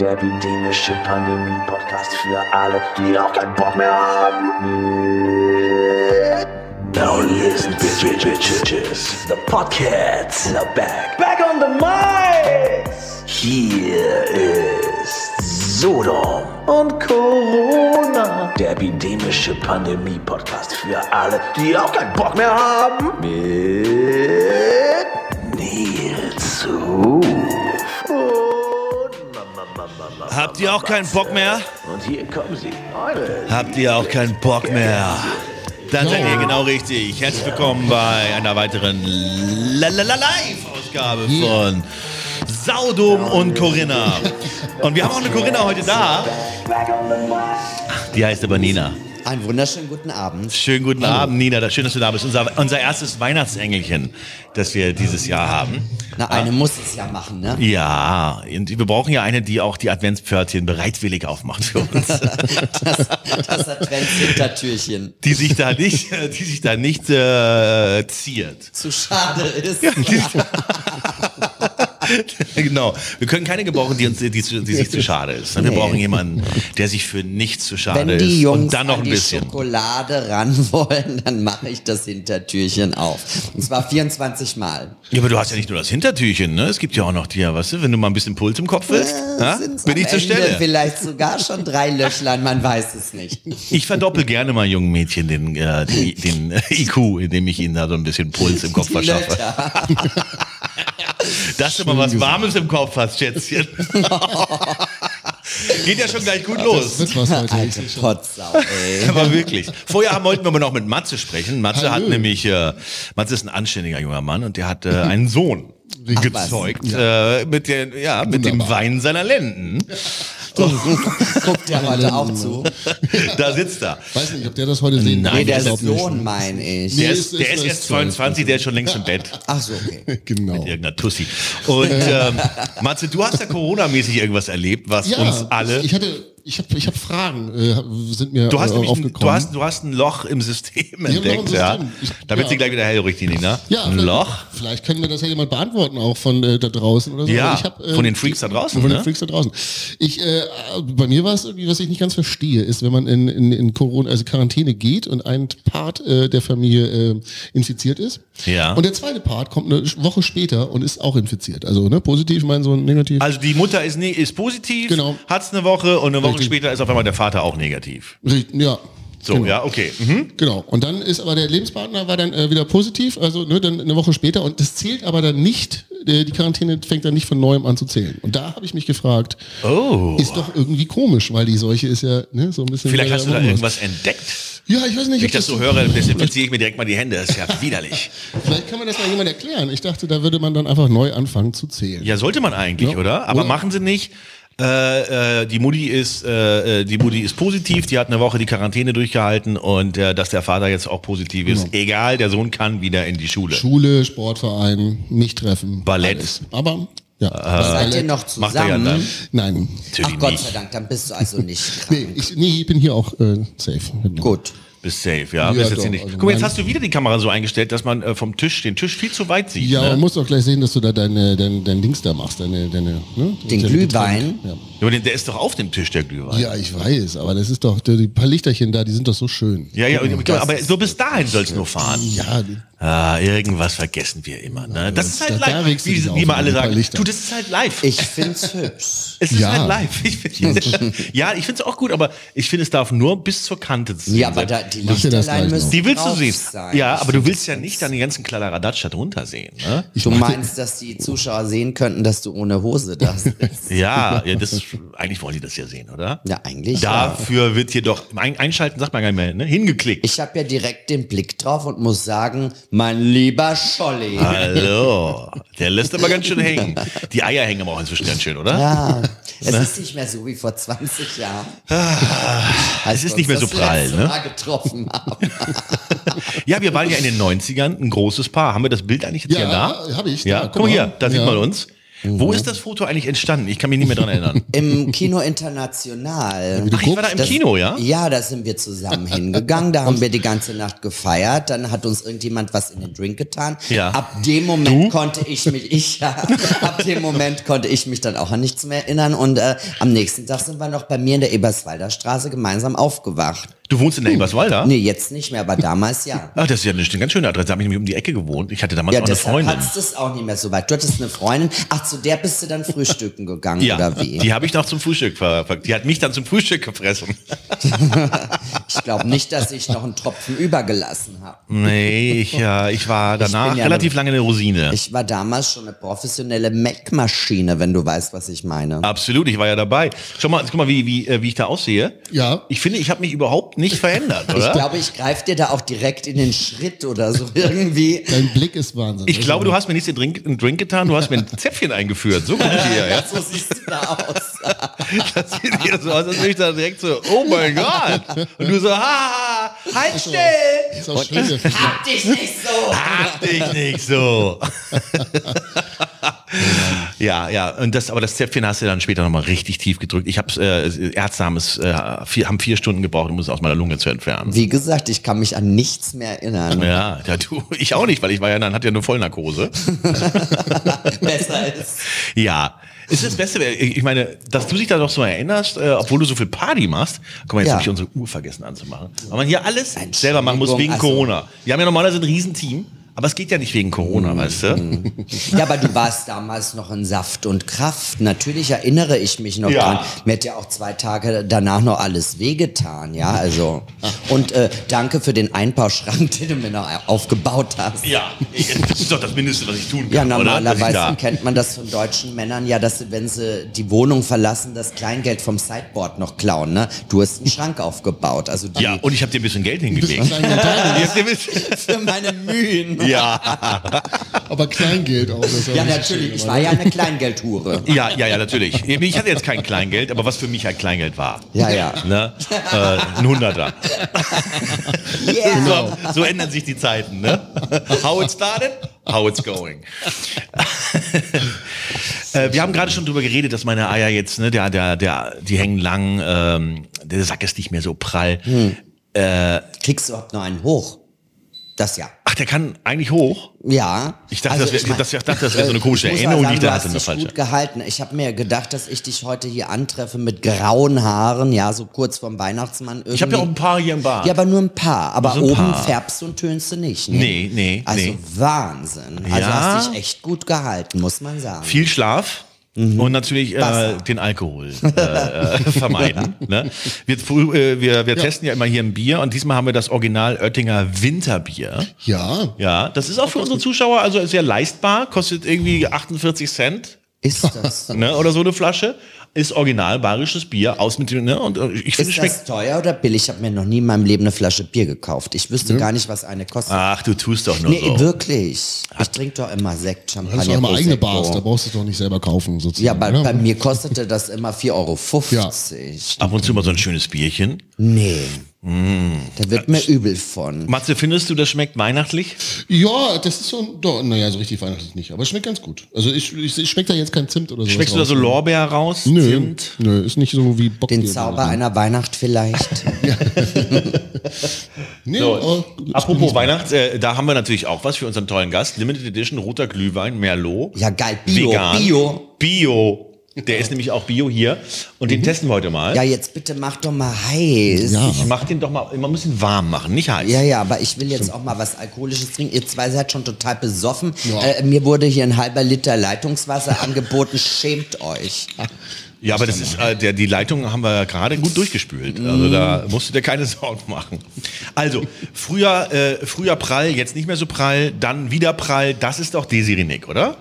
der epidemische Pandemie-Podcast für alle, die auch keinen Bock mehr haben. Now listen, bitch, bitch, bitches. The Podcasts are back. Back on the mics. Hier ist Sodom und Corona, der epidemische Pandemie-Podcast für alle, die auch keinen Bock mehr haben. Mit Nils Habt ihr auch keinen Bock mehr? Und hier kommen sie, Habt ihr auch keinen Bock mehr? Dann seid ihr genau richtig. Herzlich willkommen bei einer weiteren La- La- La- Live-Ausgabe von Saudom und Corinna. Und wir haben auch eine Corinna heute da. Die heißt aber Nina. Einen wunderschönen guten Abend. Schönen guten Abend, Nina. Schön, dass du da bist. Unser, unser erstes Weihnachtsengelchen, das wir dieses Jahr haben. Na, eine muss es ja machen, ne? Ja, und wir brauchen ja eine, die auch die Adventspförtchen bereitwillig aufmacht für uns. Das, das Adventshintertürchen die sich da nicht, die sich da nicht äh, ziert. zu schade ist. genau. Wir können keine gebrauchen, die uns, die, die sich zu schade ist. Wir Nee. brauchen jemanden, der sich für nichts zu schade Wenn die ist. Jungs und dann noch an ein die bisschen. Schokolade ran wollen, dann mache ich das Hintertürchen auf. Und zwar 24 Mal. Ja, aber du hast ja nicht nur das Hintertürchen, ne? Es gibt ja auch noch die, weißt du, wenn du mal ein bisschen Puls im Kopf willst, ja? Bin ich zur Ende Stelle. Vielleicht sogar schon drei Löchlein, man weiß es nicht. Ich verdoppel gerne mal jungen Mädchen den, äh, den, den äh, IQ, indem ich ihnen da so ein bisschen Puls im Kopf verschaffe. Dass du mal was Warmes im Kopf hast, Schätzchen. Geht ja schon gleich gut los. Wird was heute. Alte Potsau, ey. Aber wirklich. Vorher haben wollten wir aber noch mit Matze sprechen. Matze hat Hallo. nämlich, äh, Matze ist ein anständiger junger Mann und der hat äh, einen Sohn gezeugt äh, mit, der, ja, mit dem. Wein seiner Lenden. Guckt ja heute auch zu. Da sitzt er. Weiß nicht, ob der das heute sehen Nein, Nee, der. Sohn, meine ich. Der ist, der ist- erst 22, der ist schon längst im Bett. Ach so, okay. Genau. Irgendeiner Tussi. Und ähm, Matze, du hast ja Corona-mäßig irgendwas erlebt, was Ja, uns alle. ich hatte, ich habe ich hab Fragen, äh, sind mir Du hast, äh, nämlich ein, aufgekommen. du, hast, du hast ein Loch im System entdeckt, ja. System. Ich- Damit ja. sie gleich wieder hellhörig, die Nina. ja, ein vielleicht- Loch. Vielleicht können wir das ja jemand beantworten, auch von äh, da draußen oder so. Ja, hab, äh, von den Freaks da draußen, Von ne? den Freaks da draußen. Ich, äh, bei mir war es irgendwie, was ich nicht ganz verstehe, ist, wenn man in, in, in Corona, also Quarantäne geht und ein Part äh, der Familie äh, infiziert ist. Ja. Und der zweite Part kommt eine Woche später und ist auch infiziert. Also ne, positiv, ich meine so negativ. Also die Mutter ist, ne, ist positiv, Genau. hat's eine Woche und eine Woche Richtig. später ist auf einmal der Vater auch negativ. Ja. So, Genau. ja, okay. Mhm. Genau. Und dann ist aber der Lebenspartner war dann äh, wieder positiv, also ne, dann eine Woche später. Und das zählt aber dann nicht, äh, die Quarantäne fängt dann nicht von neuem an zu zählen. Und da habe ich mich gefragt, Oh. ist doch irgendwie komisch, weil die Seuche ist ja ne, so ein bisschen. Vielleicht hast du da Wochen- irgendwas entdeckt. Ja, ich weiß nicht. Wenn ich das so höre, desinfiziere ich mir direkt mal die Hände. Das ist ja widerlich. Vielleicht kann man das mal jemand erklären. Ich dachte, da würde man dann einfach neu anfangen zu zählen. Ja, sollte man eigentlich, Ja. oder? Aber Oder? machen sie nicht. Äh, äh, die Mutti ist äh, äh, die Mutti ist positiv, die hat eine Woche die Quarantäne durchgehalten und äh, dass der Vater jetzt auch positiv ist, egal, der Sohn kann wieder in die Schule. Schule, Sportverein, mich treffen. Ballett. Alles. Aber ja. Seid ihr noch Macht er ja zusammen? dann. Nein. Ach Natürlich Gott nicht. sei Dank, dann bist du also nicht Nee, krank. ich, nee, ich bin hier auch äh, safe. Gut. Bist safe, ja. Ja, bist jetzt doch, hier nicht. also Guck mal, jetzt hast du wieder die Kamera so eingestellt, dass man äh, vom Tisch den Tisch viel zu weit sieht. Ja, ne? man muss doch gleich sehen, dass du da deine, dein, dein Dings da machst, deine, deine, ne? Den Glühwein? Ja. Ja, aber der ist doch auf dem Tisch, der Glühwein. ja, ich weiß, aber das ist doch, die, paar Lichterchen da, die sind doch so schön. Ja, ja, Das aber ist- so bis dahin soll's nur fahren. Ja, Ah, irgendwas vergessen wir immer. Ne? Das ist halt da- da live, wie, wie immer alle sagen. Lichter. Du, das ist halt live. Ich find's hübsch. es ist Ja. halt live. Ich find, ja, ich finde es auch gut, aber ich finde, es darf nur bis zur Kante zu Ja, aber da, die Lichterlein müssen. Die willst du sehen. sein. Ja, aber du willst ja nicht dann die ganzen Kladderadatsch da drunter sehen. Ne? Du meinst, dass die Zuschauer sehen könnten, dass du ohne Hose da sitzt? Ja, ja das, eigentlich wollen die das ja sehen, oder? Ja, eigentlich ja. Dafür wird hier doch, ein, einschalten sagt man gar nicht mehr, ne? hingeklickt. Ich habe ja direkt den Blick drauf und muss sagen, mein lieber Scholli. Hallo, der lässt aber ganz schön hängen. Die Eier hängen aber auch inzwischen ganz schön, oder? Ja, es ist nicht mehr so wie vor 20 Jahren. Als es ist nicht mehr so prall, ne? Mal getroffen haben. Ja, wir waren ja in den 90ern ein großes Paar. Haben wir das Bild eigentlich jetzt Ja, hier da? hab ich, Ja, da, guck mal hier, da sieht Ja. man uns. Wo ist das Foto eigentlich entstanden? Ich kann mich nicht mehr dran erinnern. Im Kino International. Ach, ich war da im Das- Kino, ja? Ja, da sind wir zusammen hingegangen. Da haben wir die ganze Nacht gefeiert. Dann hat uns irgendjemand was in den Drink getan. Ja. Ab dem Moment konnte ich mich, ich ja, ab dem Moment konnte ich mich dann auch an nichts mehr erinnern. Und äh, am nächsten Tag sind wir noch bei mir in der Eberswalder Straße gemeinsam aufgewacht. Du wohnst in der Eberswalder? Nee, jetzt nicht mehr, aber damals ja. Ach, das ist ja eine ganz schöne Adresse. Da habe ich nämlich um die Ecke gewohnt. Ich hatte damals Ja, auch eine Freundin. hattest du es auch nicht mehr so weit. Du hattest eine Freundin. Ach, zu der bist du dann frühstücken gegangen, Ja, oder wie? die habe ich noch zum Frühstück ver ver- Die hat mich dann zum Frühstück gefressen. Ich glaube nicht, dass ich noch einen Tropfen übergelassen habe. Nee, ich, ja, ich war danach bin ja relativ eine- lange eine Rosine. Ich war damals schon eine professionelle Mac-Maschine, wenn du weißt, was ich meine. Absolut, ich war ja dabei. Schau mal, guck mal, wie, wie, äh, wie ich da aussehe. Ja. Ich finde, ich habe mich überhaupt nicht verändert, oder? Ich glaube, ich greife dir da auch direkt in den Schritt oder so irgendwie. Dein Blick ist Wahnsinn. Ich glaube, du hast mir nicht den Drink, einen Drink getan, du hast mir ein Zäpfchen eingeführt. So ich hier, ja. So siehst du da aus. Das sieht hier so aus, als würde ich da direkt so, oh mein Gott. Und du so, ha, halt still. ist auch schön, Vergleich. Hab dich nicht so. Hab dich nicht so. ja, ja, und das, aber das Zäpfchen hast du dann später nochmal richtig tief gedrückt. Ich hab's, äh, Ärzte haben es, äh, vier, haben vier Stunden gebraucht, um es aus meiner Lunge zu entfernen. Wie gesagt, ich kann mich an nichts mehr erinnern. Ja, ja, du, ich auch nicht, weil ich war ja dann, hatte ja nur Vollnarkose. Besser ist. Ja. Ist das Beste, ich meine, dass du dich da doch so erinnerst, äh, obwohl du so viel Party machst. Guck mal, jetzt Ja. habe ich unsere Uhr vergessen anzumachen. Weil man hier alles selber machen muss wegen Entschuldigung, Corona. Wir haben ja normalerweise ein Riesenteam, aber es geht ja nicht wegen Corona, Mhm. weißt du? Ja, aber du warst damals noch in Saft und Kraft. Natürlich erinnere ich mich noch Ja. dran. Mir hat ja auch zwei Tage danach noch alles wehgetan, ja, also. Und äh, danke für den Einbauschrank, den du mir noch aufgebaut hast. Ja, das ist doch das Mindeste, was ich tun kann. Ja, normalerweise da- kennt man das von deutschen Männern ja, dass sie, wenn sie die Wohnung verlassen, das Kleingeld vom Sideboard noch klauen. Ne? Du hast einen Schrank aufgebaut. Also die, Ja, und ich habe dir ein bisschen Geld hingelegt. Für meine Mühen. Ja, aber Kleingeld auch. Ja, natürlich. Ich war ja eine Kleingeldhure. ja, ja, ja, natürlich. Ich hatte jetzt kein Kleingeld, aber was für mich halt Kleingeld war. Ja, ja. Ne? Äh, ein Hunderter. Yeah. So, so ändern sich die Zeiten, ne? How it started, how it's going. äh, wir haben gerade schon drüber geredet, dass meine Eier jetzt, ne, der, der, der, die hängen lang, ähm, der Sack ist nicht mehr so prall. Kriegst du überhaupt noch einen hoch? Das ja. Ach, der kann eigentlich hoch. Ja. Ich dachte, das wär- ich mein, dachte, das wär so eine komische Erinnerung, mal die ich sagen, da du hatte, hast eine dich gut gehalten. Ich habe mir gedacht, dass ich dich heute hier antreffe mit grauen Haaren, ja, so kurz vorm Weihnachtsmann. Irgendwie. Ich habe ja auch ein paar hier im Bad. Ja, aber nur ein paar. Aber so ein oben paar. färbst du und tönst du nicht. Ne? Nee, nee, Also nee. Wahnsinn. Also Ja. hast dich echt gut gehalten, muss man sagen. Viel Schlaf. Und natürlich äh, den Alkohol äh, äh, vermeiden. ne? Wir, äh, wir, wir testen ja immer hier ein Bier und diesmal haben wir das Original Oettinger Winterbier. Ja, Ja, das ist auch für unsere Zuschauer also sehr leistbar, kostet irgendwie 48 Cent Ist das? ne, oder so eine Flasche. Ist original bayerisches Bier aus mit dem, ne? Und äh, ich finde, es Ist schmeckt. das teuer oder billig? Ich habe mir noch nie in meinem Leben eine Flasche Bier gekauft. Ich wüsste gar nicht, was eine kostet. Ach, du tust doch nur nee, so. wirklich. Ich trinke doch immer Sekt, du hast Champagner, doch immer eigene. Bars, da brauchst du es doch nicht selber kaufen, sozusagen. Ja, bei, ne? bei mir kostete das immer 4,50 Euro. Ab und zu mal so ein schönes Bierchen. Nee. Mm. Da wird mir übel von. Matze, findest du, das schmeckt weihnachtlich? Ja, das ist so, doch, naja, so richtig weihnachtlich nicht, aber es schmeckt ganz gut. Also ich, ich, ich schmeckt da jetzt kein Zimt oder so. Schmeckst du da so Lorbeer raus? Nö, Zimt? nö, ist nicht so wie Bock. Den Zauber einer Weihnacht vielleicht. Nee, So, aber- apropos Weihnachts, äh, da haben wir natürlich auch was für unseren tollen Gast. Limited Edition, roter Glühwein, Merlot. Ja, geil. Bio, vegan. Bio. Bio. Der ist nämlich auch Bio hier. Und den testen wir heute mal. Ja, jetzt bitte mach doch mal heiß. Ja. Ich mach den doch mal immer ein bisschen warm machen, nicht heiß. Ja, ja, aber ich will jetzt auch mal was Alkoholisches trinken. Ihr zwei seid schon total besoffen. Ja. Äh, mir wurde hier ein halber Liter Leitungswasser angeboten. Schämt euch. Ja, aber das ist, äh, der, die Leitung haben wir gerade gut durchgespült. Also da musst du dir keine Sorgen machen. Also, früher, äh, früher prall, jetzt nicht mehr so prall, dann wieder prall. Das ist doch Desiree Nick, oder?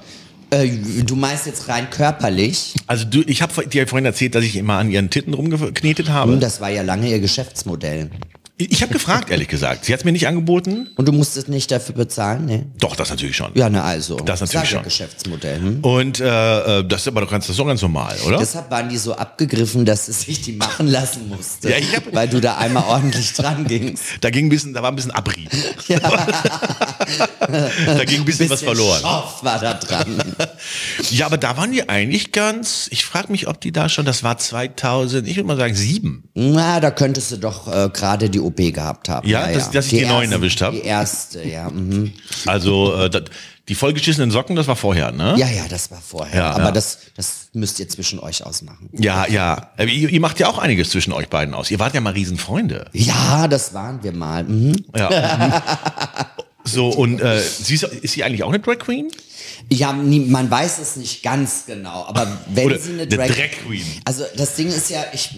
Äh, du meinst jetzt rein körperlich? Also du, ich habe dir vorhin erzählt, dass ich immer an ihren Titten rumgeknetet habe. Und das war ja lange ihr Geschäftsmodell. Ich habe gefragt, ehrlich gesagt. Sie hat es mir nicht angeboten. Und du musstest nicht dafür bezahlen, ne? Doch, das natürlich schon. Ja, na also. Das natürlich ja schon. Geschäftsmodell. Hm? Und äh, äh, das ist aber doch ganz, das ist doch ganz normal, oder? Deshalb waren die so abgegriffen, dass es sich die machen lassen musste. Ja, ich hab- weil du da einmal ordentlich dran gingst. da ging ein bisschen, da war ein bisschen Abrieb. da ging ein bisschen, was verloren. Schorf war da dran. Ja, aber da waren die eigentlich ganz, ich frage mich, ob die da schon, das war 2000, ich würde mal sagen sieben. Na, da könntest du doch äh, gerade die OP gehabt haben. Ja, dass- dass ich die neuen erwischt hab? Die erste, ja. Mhm. Also äh, das, die vollgeschissenen Socken, das war vorher, ne? Ja, ja, das war vorher. Ja, Aber ja. Das, das müsst ihr zwischen euch ausmachen. Ja, ja. Aber Ihr, ihr macht ja auch einiges zwischen euch beiden aus. Ihr wart ja mal Riesenfreunde. Ja, das waren wir mal. Mhm. Ja. so, und äh, sie ist, ist sie eigentlich auch eine Drag Queen? Ja, nie, man weiß es nicht ganz genau, aber wenn Oder sie eine Drag, Drag Queen. Also das Ding ist ja, ich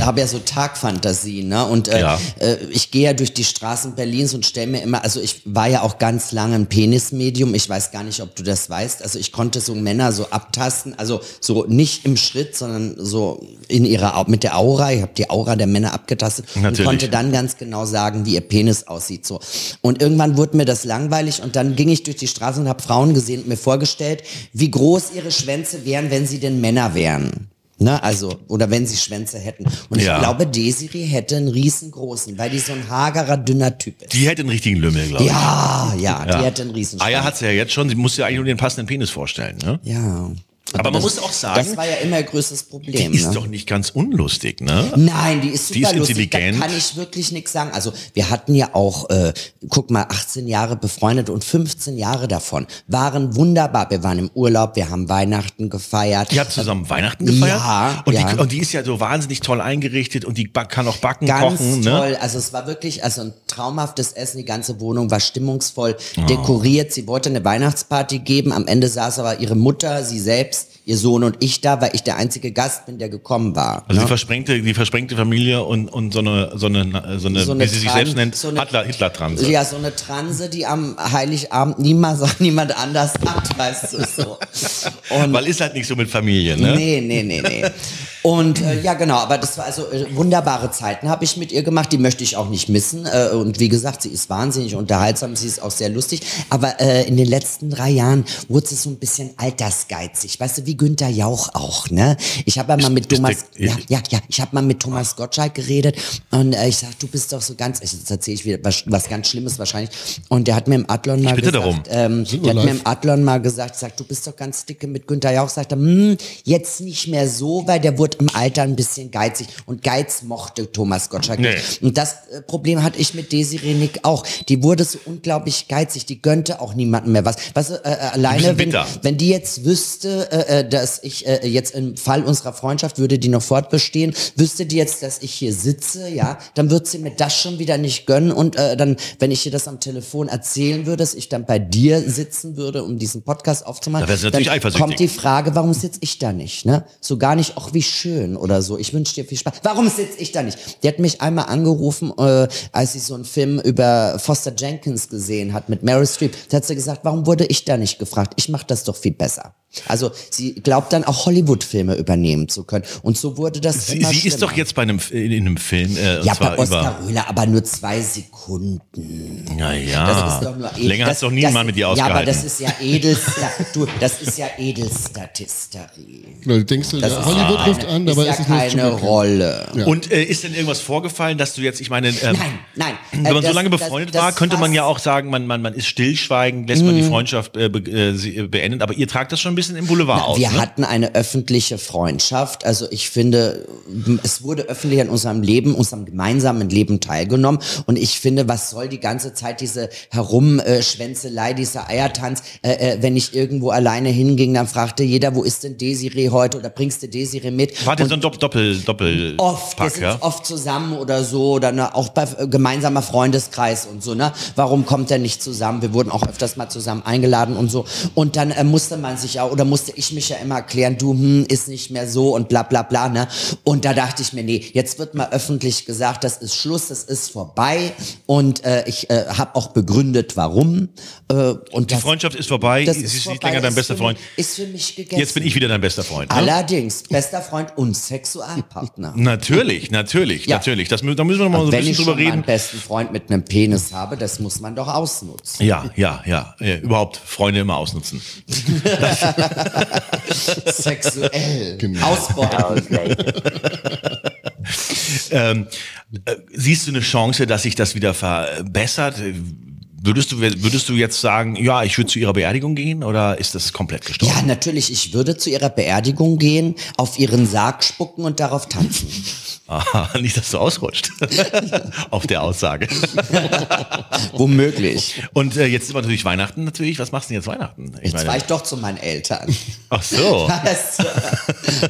habe ja so Tagfantasien, ne? Und äh, Ja. äh, ich gehe ja durch die Straßen Berlins und stelle mir immer, also ich war ja auch ganz lange ein Penismedium. Ich weiß gar nicht, ob du das weißt. Also ich konnte so Männer so abtasten, also so nicht im Schritt, sondern so in ihrer mit der Aura. Ich habe die Aura der Männer abgetastet Natürlich. und konnte dann ganz genau sagen, wie ihr Penis aussieht. So. Und irgendwann wurde mir das langweilig und dann ging ich durch die Straße und habe Frauen gesehen und mir vorgestellt, wie groß ihre Schwänze wären, wenn sie denn Männer wären. Ne, also, oder wenn sie Schwänze hätten. Und Ja. ich glaube, Desiree hätte einen riesengroßen, weil die so ein hagerer, dünner Typ ist. Die hätte einen richtigen Lümmel, glaube ich. ja, ja, die hätte einen riesen Eier hat sie ja jetzt schon. Sie muss ja eigentlich nur den passenden Penis vorstellen. Ne? Ja. Aber, man das, muss auch sagen, Das war ja immer größtes Problem. die ist ne? doch nicht ganz unlustig, ne? Nein, die ist super Die ist lustig. intelligent. Da kann ich wirklich nichts sagen. Also wir hatten ja auch, äh, guck mal, 18 Jahre befreundet und 15 Jahre davon waren wunderbar. Wir waren im Urlaub, wir haben Weihnachten gefeiert. Ihr habt zusammen Weihnachten gefeiert? Ja, und, ja. Die, und die ist ja so wahnsinnig toll eingerichtet und die kann auch backen, Ganz kochen. toll. Ne? Also es war wirklich also ein traumhaftes Essen. Die ganze Wohnung war stimmungsvoll Oh. dekoriert. Sie wollte eine Weihnachtsparty geben. Am Ende saß aber ihre Mutter, sie selbst, this ihr Sohn und ich da, weil ich der einzige Gast bin, der gekommen war. Also ne? die versprengte, die versprengte Familie und, und so eine, so eine, so eine, So eine wie sie sich selbst nennt, so eine- Hitler, Hitler-Transe. Ja, so eine Transe, die am Heiligabend niemand, niemand anders hat, weißt du so. Und Weil ist halt nicht so mit Familie, ne? Nee, nee, nee, nee. Und äh, ja, genau, aber das war also äh, wunderbare Zeiten habe ich mit ihr gemacht, die möchte ich auch nicht missen. Äh, und wie gesagt, sie ist wahnsinnig unterhaltsam, sie ist auch sehr lustig. Aber äh, in den letzten drei Jahren wurde sie so ein bisschen altersgeizig. Weißt du, wie Günther Jauch auch, ne? Ich habe ja mal mit Thomas, ja, ja, ja, ich habe mal mit Thomas Gottschalk geredet und äh, ich sag, du bist doch so ganz, jetzt erzähle ich wieder was, was ganz Schlimmes wahrscheinlich. Und der hat mir im Adlon mal gesagt, darum. ähm, der hat mir live? im Adlon mal gesagt, sagt, du bist doch ganz dicke mit Günther Jauch, sagt er, hm, jetzt nicht mehr so, weil der wurde im Alter ein bisschen geizig und Geiz mochte Thomas Gottschalk Nee. nicht. Und das äh, Problem hatte ich mit Desiree Nick auch. Die wurde so unglaublich geizig, die gönnte auch niemandem mehr was. Was äh, äh, alleine, wenn, wenn die jetzt wüsste, äh, äh, dass ich äh, jetzt im Fall unserer Freundschaft würde die noch fortbestehen, wüsste die jetzt, dass ich hier sitze, ja, dann würde sie mir das schon wieder nicht gönnen und äh, dann, wenn ich ihr das am Telefon erzählen würde, dass ich dann bei dir sitzen würde, um diesen Podcast aufzumachen, Da dann kommt die Frage, warum sitze ich da nicht, ne? So gar nicht, ach wie schön oder so. Ich wünsche dir viel Spaß. Warum sitze ich da nicht? Die hat mich einmal angerufen, äh, als sie so einen Film über Foster Jenkins gesehen hat mit Meryl Streep. Da hat sie gesagt, warum wurde ich da nicht gefragt? Ich mache das doch viel besser. Also sie glaubt dann auch Hollywood-Filme übernehmen zu können. Und so wurde das Sie, immer sie ist doch jetzt bei einem, in einem Film, äh, und ja, zwar bei Oskar Röhler, aber nur zwei Sekunden. ja, Das ja. ist doch nur. Länger das- hat's doch nie das- mal mit dir Ja, aber ausgehalten. das ist ja edel, ja, du, das ist ja Edelstatisterie. Du denkst, du, Das ja, ist Hollywood ja ruft keine- an, dabei ist ist ja es keine. Rolle. Und äh, ist denn irgendwas vorgefallen, dass du jetzt, ich meine, ähm, Nein, nein. Wenn Äh, man so das- lange das- befreundet das war, könnte man ja auch sagen, man, man, man ist stillschweigend, lässt man die Freundschaft äh, be äh, äh, beenden, aber ihr tragt das schon ein bisschen im Boulevard aus. Wir ne? hatten eine öffentliche Freundschaft. Also ich finde, es wurde öffentlich an unserem Leben, unserem gemeinsamen Leben teilgenommen. Und ich finde, was soll die ganze Zeit diese Herumschwänzelei, dieser Eiertanz? Äh, äh, wenn ich irgendwo alleine hinging, dann fragte jeder, wo ist denn Desiree heute? Oder bringst du Desiree mit? Warte, Und so ein Doppel, Doppel, Doppel Oft, Pack, ja? oft zusammen oder so, oder ne, auch bei äh, gemeinsamer Freundeskreis und so, ne? Warum kommt er nicht zusammen? Wir wurden auch öfters mal zusammen eingeladen und so. Und dann äh, musste man sich oder musste ich mich ja immer erklären, du, hm, ist nicht mehr so und bla bla bla, ne? Und da dachte ich mir, nee, jetzt wird mal öffentlich gesagt, das ist Schluss, das ist vorbei. Und äh, ich äh, habe auch begründet, warum. Äh, und Die das, Freundschaft ist vorbei, das sie ist ist nicht vorbei, länger dein bester Freund. Mich, ist für mich gegessen. Jetzt bin ich wieder dein bester Freund. Ne? Allerdings, bester Freund und Sexualpartner. Natürlich, natürlich, Ja. natürlich. Das, da müssen wir noch mal so ein Wenn bisschen ich drüber schon meinen reden. besten Freund mit einem Penis habe, das muss man doch ausnutzen. Ja, ja, ja, ja. Überhaupt Freunde immer ausnutzen. Sexuell. Genau. Ausbeuten. Ähm, äh, siehst du eine Chance, dass sich das wieder verbessert? Würdest du, würdest du jetzt sagen, ja, ich würde zu ihrer Beerdigung gehen oder ist das komplett gestorben? Ja, natürlich, ich würde zu ihrer Beerdigung gehen, auf ihren Sarg spucken und darauf tanzen. Aha, nicht, dass du ausrutscht. Auf der Aussage. Womöglich. Und äh, jetzt ist natürlich Weihnachten natürlich. Was machst du denn jetzt Weihnachten? Ich Jetzt fahre ich doch zu meinen Eltern. ach so. Das,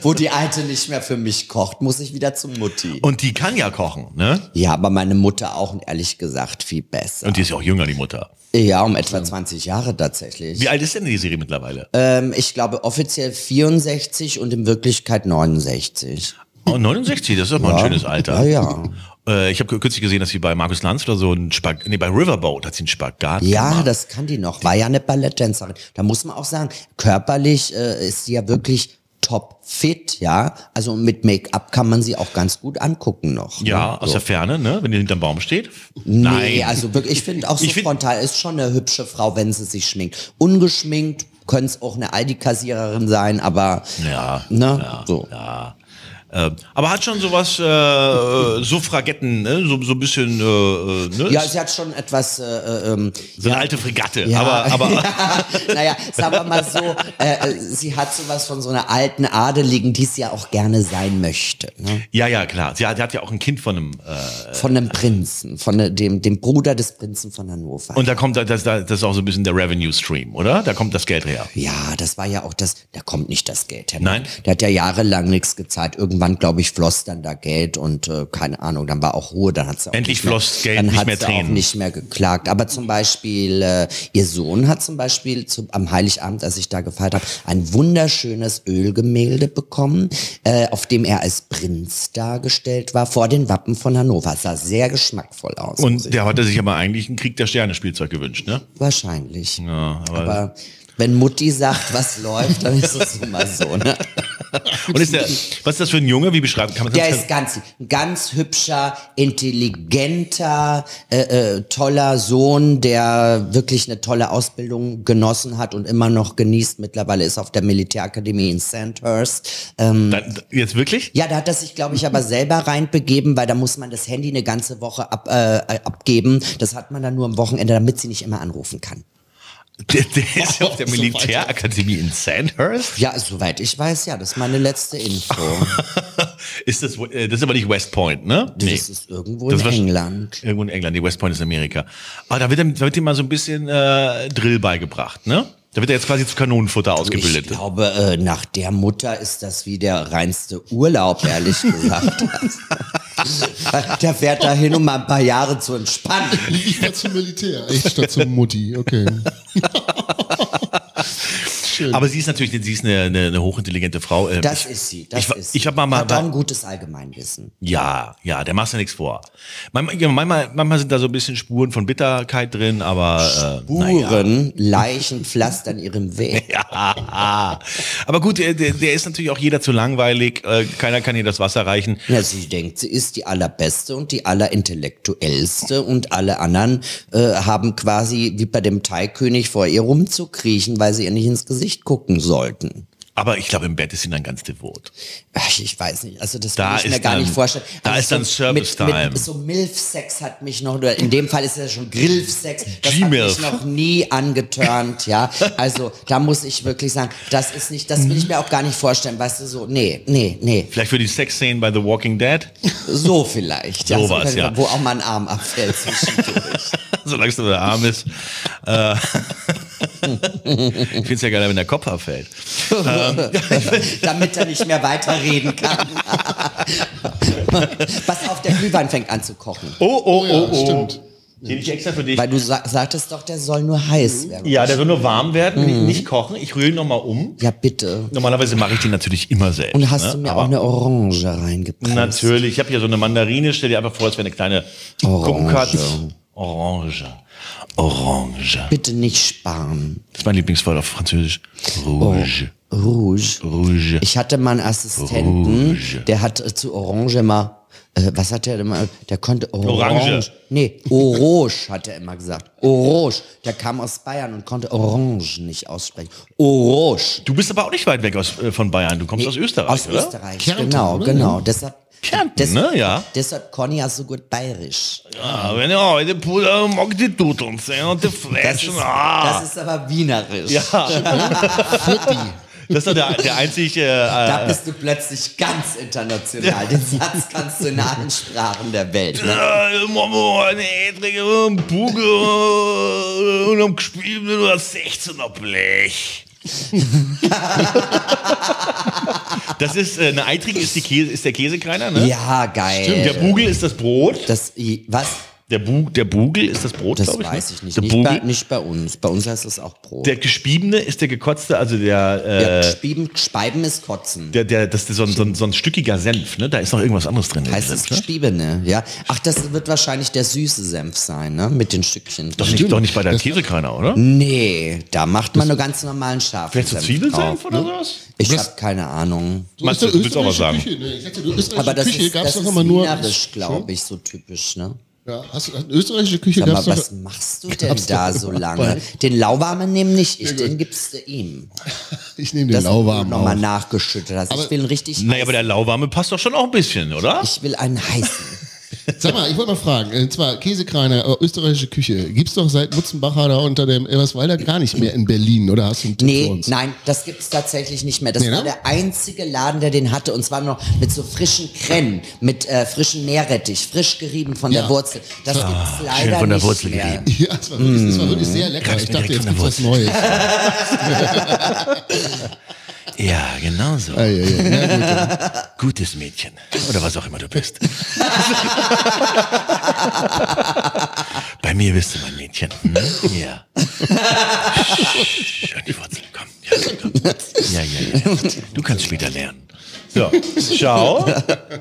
wo die Alte nicht mehr für mich kocht, muss ich wieder zu Mutti. Und die kann ja kochen, ne? Ja, aber meine Mutter auch, ehrlich gesagt, viel besser. Und die ist ja auch jünger, die Mutter. Ja, um etwa 20 Jahre tatsächlich. Wie alt ist denn die Serie mittlerweile? Ähm, ich glaube offiziell 64 und in Wirklichkeit 69. Oh, 69, das ist doch mal ein schönes Alter. Ja, ja. Äh, ich habe kürzlich gesehen, dass sie bei Markus Lanz oder so ein Spag nee, bei Riverboat hat sie einen Spagat Ja, gemacht. das kann die noch. War ja eine Balletttänzerin. Da muss man auch sagen, körperlich äh, ist sie ja wirklich top fit, ja. Also mit Make-up kann man sie auch ganz gut angucken noch. Ja, ne? aus der Ferne, ne? Wenn die hinterm Baum steht. Nee, also wirklich, ich finde auch so find- frontal ist schon eine hübsche Frau, wenn sie sich schminkt. Ungeschminkt könnte es auch eine Aldi-Kassiererin sein, aber Ja, ne, ja, so. ja. Äh, aber hat schon sowas, äh, äh, Suffragetten, ne? so, so ein bisschen, äh, äh, ne? Ja, sie hat schon etwas, äh, äh, ähm, so eine alte Fregatte. ja, Aber, aber ja, naja, sagen wir mal so, sie hat sowas von so einer alten Adeligen, die sie ja auch gerne sein möchte. Ne? ja, ja, klar. Sie hat, sie hat ja auch ein Kind von einem. Von einem Prinzen, von dem, dem Bruder des Prinzen von Hannover. und da kommt da- das, das ist auch so ein bisschen der Revenue Stream, oder? Da kommt das Geld her. Ja, das war ja auch das, da kommt nicht das Geld her. Nein? Der hat ja jahrelang nichts gezahlt. Irgendwann, glaube ich, floss dann da Geld und äh, keine Ahnung, dann war auch Ruhe, dann hat sie auch Endlich nicht mehr, floss Geld, dann nicht hat mehr Tränen. auch nicht mehr geklagt. Aber zum Beispiel, äh, ihr Sohn hat zum Beispiel zu, am Heiligabend, als ich da gefeiert habe, ein wunderschönes Ölgemälde bekommen, äh, auf dem er als Prinz dargestellt war, vor den Wappen von Hannover. Es sah sehr geschmackvoll aus. Und der hatte sich aber eigentlich ein Krieg der Sterne Spielzeug gewünscht, ne? Wahrscheinlich. Ja, aber, Aber wenn Mutti sagt, was läuft, dann ist es immer so. Ne? und ist der, was ist das für ein Junge? Wie beschreibt kann man Der das? ist ganz, ganz hübscher, intelligenter, äh, äh, toller Sohn, der wirklich eine tolle Ausbildung genossen hat und immer noch genießt. Mittlerweile ist er auf der Militärakademie in Sandhurst. Ähm, Dann, jetzt wirklich? ja, da hat er sich, glaube ich, aber selber reinbegeben, weil da muss man das Handy eine ganze Woche ab, äh, abgeben. Das hat man dann nur am Wochenende, damit sie nicht immer anrufen kann. Der, der ist ja auf der So. Militärakademie in Sandhurst. Ja, soweit ich weiß, ja, das ist meine letzte Info. Ist das, äh, das ist aber nicht West Point, ne? Das ist irgendwo Das in England. Irgendwo in England, die West Point ist Amerika. Aber da wird ihm, da wird ihm mal so ein bisschen äh, Drill beigebracht, ne? Da wird er jetzt quasi zu Kanonenfutter ausgebildet. Ich glaube, äh, nach der Mutter ist das wie der reinste Urlaub, ehrlich gesagt. der fährt dahin, um mal ein paar Jahre zu entspannen. Ich war zum Militär, echt statt zum Mutti, okay. Aber sie ist natürlich, sie ist eine, eine, eine hochintelligente Frau. Ähm, Das ich, ist sie. Das ich, ist sie. ich habe mal, mal Hat ein gutes Allgemeinwissen. ja, ja, der machst ja nichts vor. Manchmal, ja, manchmal, sind da so ein bisschen Spuren von Bitterkeit drin, aber äh, naja. Uhren, Leichen pflastern ihrem Weg. Ja, aber gut, der, der der ist natürlich auch jeder zu langweilig. Äh, keiner kann ihr das Wasser reichen. Ja, sie denkt, sie ist die allerbeste und die allerintellektuellste und alle anderen äh, haben quasi wie bei dem Teigkönig vor ihr rumzukriechen, weil sie ihr nicht ins Gesicht gucken sollten. Aber ich glaube, im Bett ist sie dann ganz devot. Ich weiß nicht, also das Da kann ich mir gar dann- nicht vorstellen. da also ist dann mit, Service-Time. so Milf-Sex hat mich noch, oder in dem Fall ist es ja schon Grillf-Sex, das hat mich noch nie angeturnt, ja. Also da muss ich wirklich sagen, das ist nicht, das will ich mir auch gar nicht vorstellen, weißt du, so, nee, nee, nee, Vielleicht für die Sexszenen bei The Walking Dead. so vielleicht. So so was, könnte- ja. Wo auch mal ein Arm abfällt zwischendurch. Solange es nur der Arm ist. Äh, ich finde es ja geil, wenn der Kopf abfällt. Damit er nicht mehr weiterreden kann. Pass auf, der Glühwein fängt an zu kochen. Oh, oh, Ja, stimmt. Den ich extra für dich. Weil du sa sagtest doch, der soll nur heiß werden. Ja, der soll nur warm werden, nicht kochen. Ich rühre ihn nochmal um. Ja, bitte. Normalerweise mache ich den natürlich immer selbst. Und hast ne? du mir Aber auch eine Orange reingepresst? Natürlich. Ich habe hier so eine Mandarine. Stell dir einfach vor, es wäre eine kleine Orange. Orange. Orange. Bitte nicht sparen. Das ist mein Lieblingswort auf Französisch. Rouge. Rouge. Rouge. Ich hatte mal einen Assistenten, Rouge. der hat äh, zu Orange immer Äh, was hat er immer? Der konnte Orange. Orange. Nee, Orange hat er immer gesagt. Orange. Der kam aus Bayern und konnte Orange nicht aussprechen. Orange. Du bist aber auch nicht weit weg aus, äh, von Bayern. Du kommst aus Österreich, Aus oder? Österreich, Kärnten, genau, oder? genau. Deshalb, Kärnten, des- ne? Ja. Deshalb Conny ja so gut bayerisch. Ah, wenn ihr heute Puder mag die Dudeln sehen und die Das Fleisch. ist, ah. das ist aber wienerisch. ja, das ist der, der einzige. Da Äh, bist du plötzlich ganz international. Den Satz kannst du in allen Sprachen der Welt. Ne? Mama, eine Edrige, ein Bugel und am gespielten oder 16er Blech. das ist äh, eine Eitrige ist, die Käse, ist der Käsekreiner, ne? Ja, geil. Der Bugel ist das Brot. Das, was? Der, Bu der Bugel ist das Brot, Das glaube ich. weiß ne? ich nicht. Der Nicht Bugel. bei, nicht bei uns. Bei uns heißt es auch Brot. Der Gespiebene ist der gekotzte, also der, ja, äh, Spieben, Speiben ist Kotzen. der, der, das ist so ein, so, ein, so ein stückiger Senf, ne? Da ist noch irgendwas anderes drin. heißt es ne? Spiebene, ja. Ach, das wird wahrscheinlich der süße Senf sein, ne? Mit den Stückchen. Doch nicht, doch nicht bei der Käsekreiner, oder? Nee, da macht man nur ganz normalen scharfen Vielleicht so Senf Zwiebelsenf drauf, oder ne? sowas? Ich Das- habe keine Ahnung. Meinst du, du willst auch was sagen? Küche, ne? Ich sagte, du, österreichische Aber das Küche ist, das doch ist immer nur. wienerisch, glaube ich, so typisch, ne? Ja, hast du, österreichische Küche Sag mal, was machst du denn da so lange? bei- Den lauwarmen nehmen nicht ich, den gibst du ihm. Ich nehme den Das lauwarm nochmal nachgeschüttet hast. Aber- ich will einen richtig Naja, aber der Lauwarme passt doch schon auch ein bisschen, oder? Ich will einen heißen. Sag mal, ich wollte mal fragen, und zwar Käsekreiner, äh, österreichische Küche, gibt's doch seit Mutzenbacher da unter dem Elverswalder gar nicht mehr in Berlin, oder hast du einen Tipp für Nee, uns? nein, das gibt's tatsächlich nicht mehr. Das Nee, war ne? der einzige Laden, der den hatte. Und zwar noch mit so frischen Krennen, mit äh, frischen Meerrettich, frisch gerieben von Ja. der Wurzel. Das gibt's leider Ah, schön von der nicht Wurzel mehr. gerieben. Ja, das war, wirklich, das war wirklich sehr lecker. Ich dachte, jetzt gibt's was Neues. Ja, genau so. Ah, ja, ja. Na gut. Gutes Mädchen. Oder was auch immer du bist. Bei mir bist du mein Mädchen. Hm? Ja. Schön die Wurzel, komm. Ja, komm. ja, ja, ja. Du kannst später lernen. So, schau.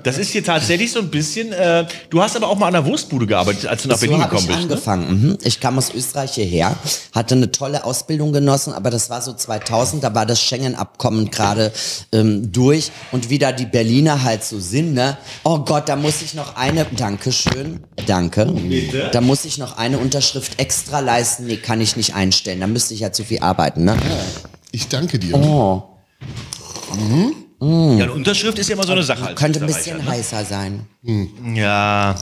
Das ist hier tatsächlich so ein bisschen. Äh, du hast aber auch mal an der Wurstbude gearbeitet, als du nach Berlin so habe gekommen ich bist. Ne? angefangen. Mhm. Ich kam aus Österreich hierher, hatte eine tolle Ausbildung genossen, aber das war so 2000, da war das Schengen-Abkommen gerade ähm, durch und wie da die Berliner halt so sind, ne? Oh Gott, da muss ich noch eine, Dankeschön, danke. Bitte? Da muss ich noch eine Unterschrift extra leisten. Nee, kann ich nicht einstellen, da müsste ich ja zu viel arbeiten, ne? Ich danke dir. Oh, Ja, eine Unterschrift ist ja immer so eine Sache. als könnte ein bisschen heißer sein. ne? Ja.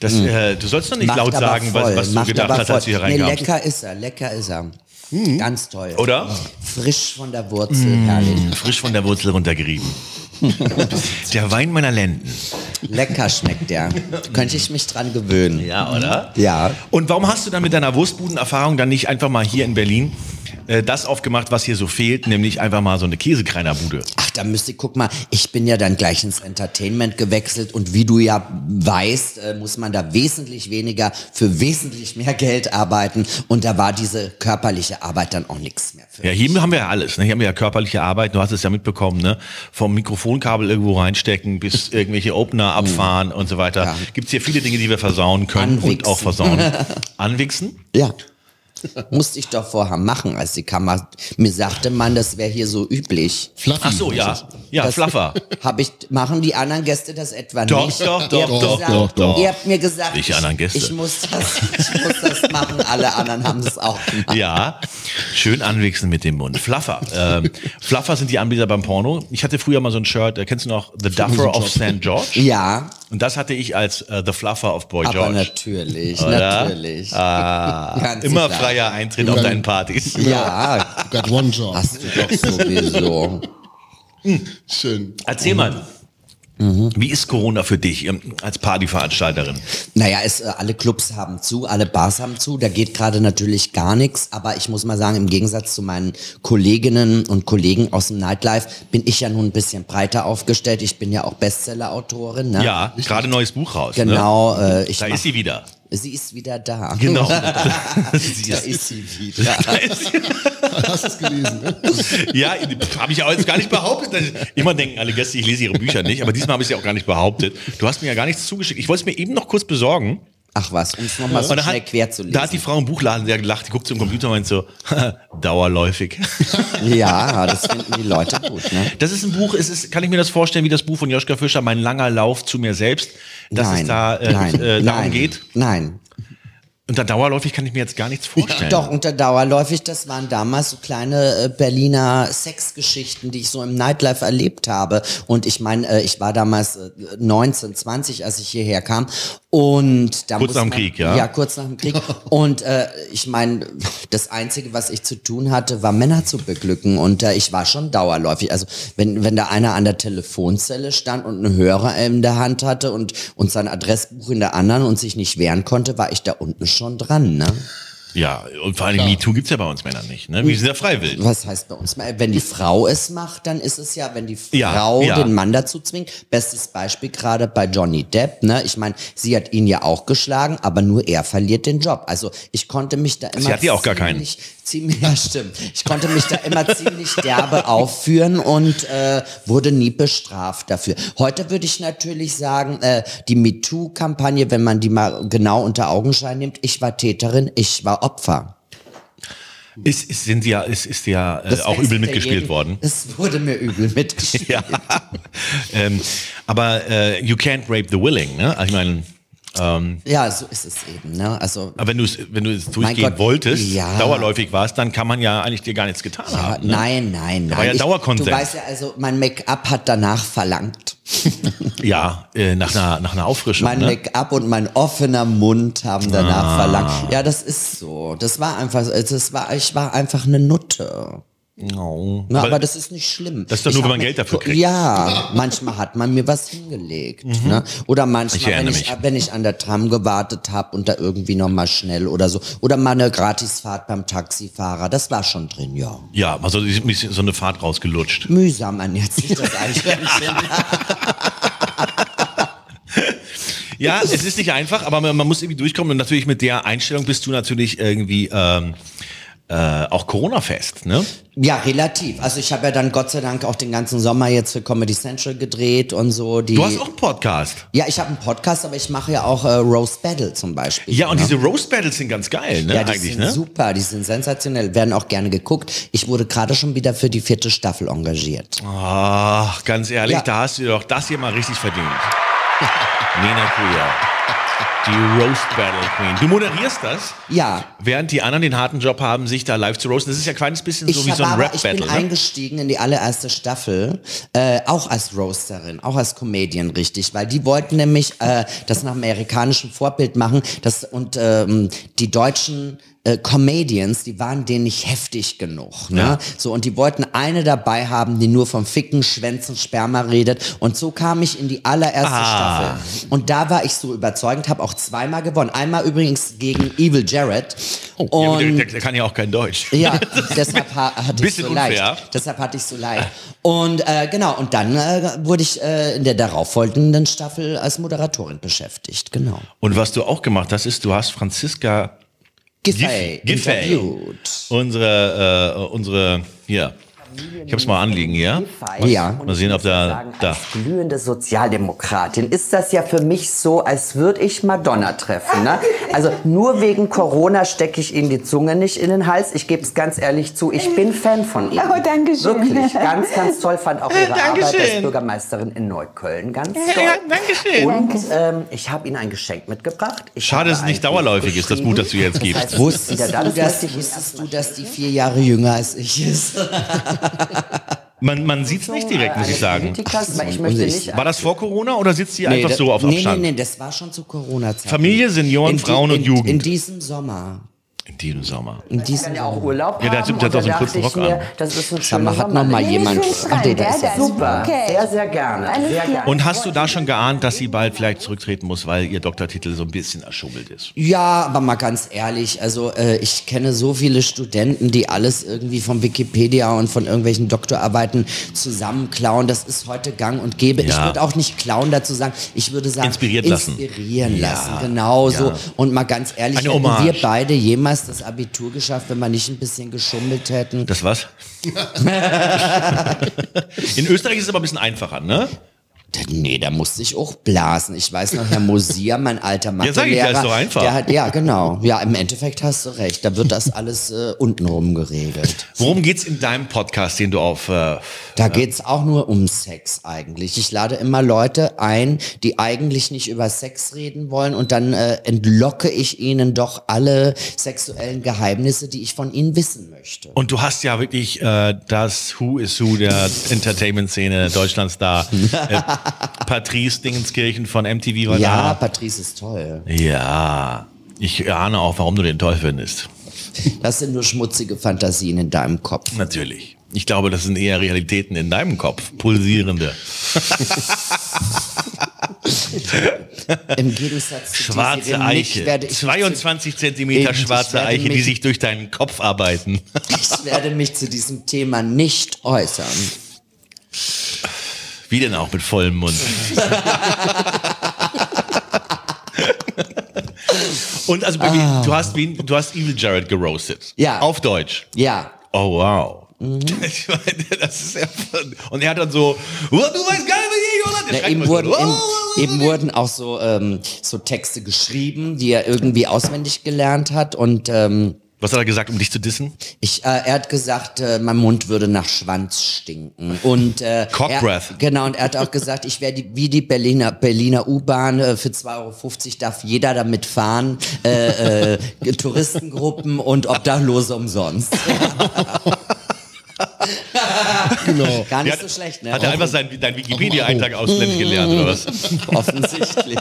Das, äh, du sollst doch nicht Macht laut sagen, was, voll, was du macht gedacht aber hast, als du hier voll. Nee, reinkamst. lecker ist er, lecker ist er. Ganz toll. Oder? Frisch von der Wurzel, herrlich. Frisch von der Wurzel runtergerieben. der Wein meiner Lenden. Lecker schmeckt der. Könnte ich mich dran gewöhnen. Ja, oder? Ja. Und warum hast du dann mit deiner Wurstbudenerfahrung dann nicht einfach mal hier in Berlin äh, das aufgemacht, was hier so fehlt, nämlich einfach mal so eine Käsekreinerbude? Ach, da müsste ich, guck mal, ich bin ja dann gleich ins Entertainment gewechselt und wie du ja weißt, äh, muss man da wesentlich weniger für wesentlich mehr Geld arbeiten und da war diese körperliche Arbeit dann auch nichts mehr für Ja, hier haben wir ja alles. Ne? Hier haben wir ja körperliche Arbeit. Du hast es ja mitbekommen, ne? Vom Mikrofonkabel irgendwo reinstecken bis irgendwelche Opener abfahren und so weiter. Ja. Gibt's hier viele Dinge, die wir versauen können Anwichsen. und auch versauen. Anwichsen? Ja. Musste ich doch vorher machen, als die Kammer. Mir sagte man, das wäre hier so üblich. Fluffy. Ach so, ja. Ja, Das- Fluffer. Hab ich, machen die anderen Gäste das etwa Doch, nicht? doch, doch, doch, gesagt, doch, doch. Ihr habt mir gesagt, ich, anderen Gäste? ich, muss das, ich muss das machen. Alle anderen haben es auch gemacht. Ja, schön anwichsen mit dem Mund. Fluffer. Ähm, Fluffer sind die Anbieter beim Porno. Ich hatte früher mal so ein Shirt, äh, kennst du noch The Duffer of St. George? Ja, Und das hatte ich als äh, The Fluffer of Boy aber George. natürlich, Oder? natürlich. Ah, immer sicher. Freier Eintritt auf deinen Partys. Ja, Got one job. hast du doch sowieso. Schön. Erzähl mal. Wie ist Corona für dich ähm, als Partyveranstalterin? Naja, es, äh, alle Clubs haben zu, alle Bars haben zu. Da geht gerade natürlich gar nichts. Aber ich muss mal sagen, im Gegensatz zu meinen Kolleginnen und Kollegen aus dem Nightlife bin ich ja nun ein bisschen breiter aufgestellt. Ich bin ja auch Bestseller-Autorin. Ne? Ja, gerade neues Buch raus. Genau. Ne? Äh, ich Da mach, ist sie wieder. Sie ist wieder da. Genau. da ist sie wieder. Hast du es gelesen? Ne? ja, habe ich auch jetzt gar nicht behauptet. Immer denken alle Gäste, ich lese ihre Bücher nicht, aber diesmal habe ich sie auch gar nicht behauptet. Du hast mir ja gar nichts zugeschickt. Ich wollte es mir eben noch kurz besorgen. Ach was, um es nochmal so Und da schnell hat, quer zu lesen. da hat die Frau im Buchladen sehr gelacht, die guckt zum Computer und meint so, dauerläufig. ja, das finden die Leute gut. Ne? Das ist ein Buch, es ist, kann ich mir das vorstellen, wie das Buch von Joschka Fischer, Mein langer Lauf zu mir selbst, dass nein, es da äh, nein, äh, darum nein, geht. Nein. Unter dauerläufig kann ich mir jetzt gar nichts vorstellen. Doch, unter Dauerläufig, das waren damals so kleine äh, Berliner Sexgeschichten, die ich so im Nightlife erlebt habe. Und ich meine, äh, ich war damals äh, 19, 20, als ich hierher kam. Und da Kurz nach dem Krieg, ja? Ja, kurz nach dem Krieg. Und äh, ich meine, das Einzige, was ich zu tun hatte, war Männer zu beglücken. Und äh, ich war schon dauerläufig. Also wenn, wenn da einer an der Telefonzelle stand und einen Hörer in der Hand hatte und, und sein Adressbuch in der anderen und sich nicht wehren konnte, war ich da unten schon dran. Ne? Ja, und vor allem MeToo gibt's ja bei uns Männern nicht. Ne? Wir sind ja freiwillig. Was heißt bei uns? Wenn die Frau es macht, dann ist es ja, wenn die Ja, Frau ja. den Mann dazu zwingt. Bestes Beispiel gerade bei Johnny Depp. Ne? Ich meine, sie hat ihn ja auch geschlagen, aber nur er verliert den Job. Also ich konnte mich da immer hat ja auch gar keinen. ziemlich, ziemlich, ja stimmt. Ich konnte mich da immer ziemlich derbe aufführen und äh, wurde nie bestraft dafür. Heute würde ich natürlich sagen, äh, die MeToo-Kampagne, wenn man die mal genau unter Augenschein nimmt, ich war Täterin, ich war Opfer. Ist, ist, sind sie ja, ist, ist ja äh, auch übel mitgespielt jeden- worden. Es wurde mir übel mitgespielt. Ja. ähm, aber äh, you can't rape the willing, ne? Also ich meine, ähm, Ja, so ist es eben. Ne? Also, aber wenn du es wenn du es durchgehen Gott, wolltest, ja. dauerläufig warst, dann kann man ja eigentlich dir gar nichts getan ja, haben. Ne? nein, nein, nein. war ja Ich- Dauerkonsens. Du weißt ja, also mein Make-up hat danach verlangt. Ja, äh, nach einer nach einer Auffrischung. Mein ne? Make-up und mein offener Mund haben danach Ah. verlangt. Ja, das ist so. Das war einfach, das war, ich war einfach eine Nutte. Oh. Na, Aber- das ist nicht schlimm. Das ist doch Ich nur, wenn man Geld dafür kriegt. Ja, manchmal hat man mir was hingelegt. Ne? Oder Ich manchmal, wenn erinnere ich, wenn ich an der Tram gewartet habe und da irgendwie noch mal schnell oder so. Oder mal eine Gratisfahrt beim Taxifahrer. Das war schon drin, ja. ja, also so eine Fahrt rausgelutscht. Mühsam ernährt sich das Eichhörnchen. Ja, es ist nicht einfach, aber man, man muss irgendwie durchkommen und natürlich mit der Einstellung bist du natürlich irgendwie ähm, äh, auch Corona-fest, ne? ja, relativ. Also ich habe ja dann Gott sei Dank auch den ganzen Sommer jetzt für Comedy Central gedreht und so. Die, Du hast auch einen Podcast. ja, ich habe einen Podcast, aber ich mache ja auch äh, Roast Battle zum Beispiel. Ja, und ne? diese Roast Battles sind ganz geil, ne? Ja, die Eigentlich, sind ne? super, die sind sensationell, werden auch gerne geguckt. Ich wurde gerade schon wieder für die vierte Staffel engagiert. Ach, ganz ehrlich, Ja. da hast du doch das hier mal richtig verdient. Nina Kuya. Die Roast Battle Queen. Du moderierst das, Ja. während die anderen den harten Job haben, sich da live zu roasten. Das ist ja ein kleines bisschen so Ich, wie so ein aber, ich bin. Ne? eingestiegen in die allererste Staffel, äh, auch als Roasterin, auch als Comedian, richtig, weil die wollten nämlich äh, das nach amerikanischem Vorbild machen das, und ähm, die deutschen äh, Comedians, die waren denen nicht heftig genug. Ne? Ja. So, und die wollten eine dabei haben, die nur vom Ficken, Schwänzen, Sperma redet. Und so kam ich in die allererste Ah. Staffel. Und da war ich so überzeugend, habe auch zweimal gewonnen. Einmal übrigens gegen Evil Jared. Ja, der, und der, der kann ja auch kein Deutsch. ja, deshalb ha hatte ich so unfair. leicht. Deshalb hatte ich so leicht. Und äh, genau, und dann äh, wurde ich äh, in der darauffolgenden Staffel als Moderatorin beschäftigt. Genau. Und was du auch gemacht hast, ist, du hast Franziska Giffey Giffey. interviewt. unsere, äh, unsere, hier, ich hab's mal anliegen hier. Ja. Mal sehen, ob da, da. Als glühende Sozialdemokratin ist das ja für mich so, als würde ich Madonna treffen. Ne? Also nur wegen Corona stecke ich Ihnen die Zunge nicht in den Hals. Ich gebe es ganz ehrlich zu, ich bin Fan von Ihnen. Oh, danke schön. Wirklich, ganz, ganz toll. Fand auch Ihre Dankeschön. Arbeit als Bürgermeisterin in Neukölln ganz toll. Dankeschön. Und ähm, ich habe Ihnen ein Geschenk mitgebracht. Ich Schade, habe dass es nicht dauerläufig ist, das Buch, das du jetzt gibst. Das heißt, Wusstest, du, das dass, wusstest du, dass die vier Jahre jünger als ich ist? Man, man sieht's nicht direkt, muss ich sagen. Nicht War das vor Corona oder sitzt sie einfach so auf nee, Abstand? Nee, nee, das war schon zu Corona-Zeiten. Familie, Senioren, In die- Frauen und in, Jugend. In diesem Sommer. In diesem Sommer. In diesem kann ja auch. Urlaub Ja, der haben. hat- der hat und auch so einen da kurzen ich Rock mir, an. Das ist ein Sag mal, hat noch mal jemand... Ach, nee, da ist er. Super, Okay. sehr, sehr gerne. Sehr gerne. Und hast du da schon geahnt, dass sie bald vielleicht zurücktreten muss, weil ihr Doktortitel so ein bisschen erschummelt ist? Ja, aber mal ganz ehrlich, also äh, ich kenne so viele Studenten, die alles irgendwie von Wikipedia und von irgendwelchen Doktorarbeiten zusammenklauen. Das ist heute gang und gäbe. Ich Ja. würde auch nicht klauen dazu sagen, ich würde sagen, Inspiriert lassen. inspirieren Ja, lassen. Genau so. ja. Und mal ganz ehrlich, Hommage. wir beide jemals das Abitur geschafft, wenn wir nicht ein bisschen geschummelt hätten? Das was? In Österreich ist es aber ein bisschen einfacher, ne? Nee, da musste ich auch blasen. Ich weiß noch, Herr Mosier, mein alter Ja, sag ich, Mathelehrer, doch einfach. Der hat, ja, genau. Ja, im Endeffekt hast du recht. Da wird das alles äh, untenrum geregelt. Worum geht's in deinem Podcast, den du auf... Äh, Da geht's auch nur um Sex eigentlich. Ich lade immer Leute ein, die eigentlich nicht über Sex reden wollen und dann äh, entlocke ich ihnen doch alle sexuellen Geheimnisse, die ich von ihnen wissen möchte. und du hast ja wirklich äh, das Who is Who der Entertainment-Szene Deutschlands da. Äh, Patrice Dingenskirchen von MTV war Ja, da. Patrice ist toll. Ja, ich ahne auch, warum du den toll findest. Das sind nur schmutzige Fantasien in deinem Kopf. Natürlich. Ich glaube, das sind eher Realitäten in deinem Kopf, pulsierende. Im Gegensatz zu Schwarze Eiche. Mich 22 Zentimeter schwarze Eiche, die sich durch deinen Kopf arbeiten. ich werde mich zu diesem Thema nicht äußern. Wie denn auch mit vollem Mund? Und also, Baby, du hast du hast Evil Jared geroastet. Ja. Auf Deutsch. Ja, Oh wow. Mhm. Ich meine, das ist ja und er hat dann so, "Oh, du weißt gar nicht, wie ich, oder? Eben, wurden, so, eben, eben wurden auch so, ähm, so Texte geschrieben, die er irgendwie auswendig gelernt hat. Und ähm, Was hat er gesagt, um dich zu dissen? ich, äh, er hat gesagt, äh, mein Mund würde nach Schwanz stinken. Und äh, Cock er. Genau, und er hat auch gesagt, ich wäre wie die Berliner, Berliner U-Bahn, äh, für 2,50 Euro darf jeder damit fahren, äh, äh, Touristengruppen und Obdachlose umsonst. Genau. Gar nicht Der so hat- schlecht, ne? Hat er einfach seinen, deinen Wikipedia-Eintrag auswendig gelernt, oder was? Offensichtlich.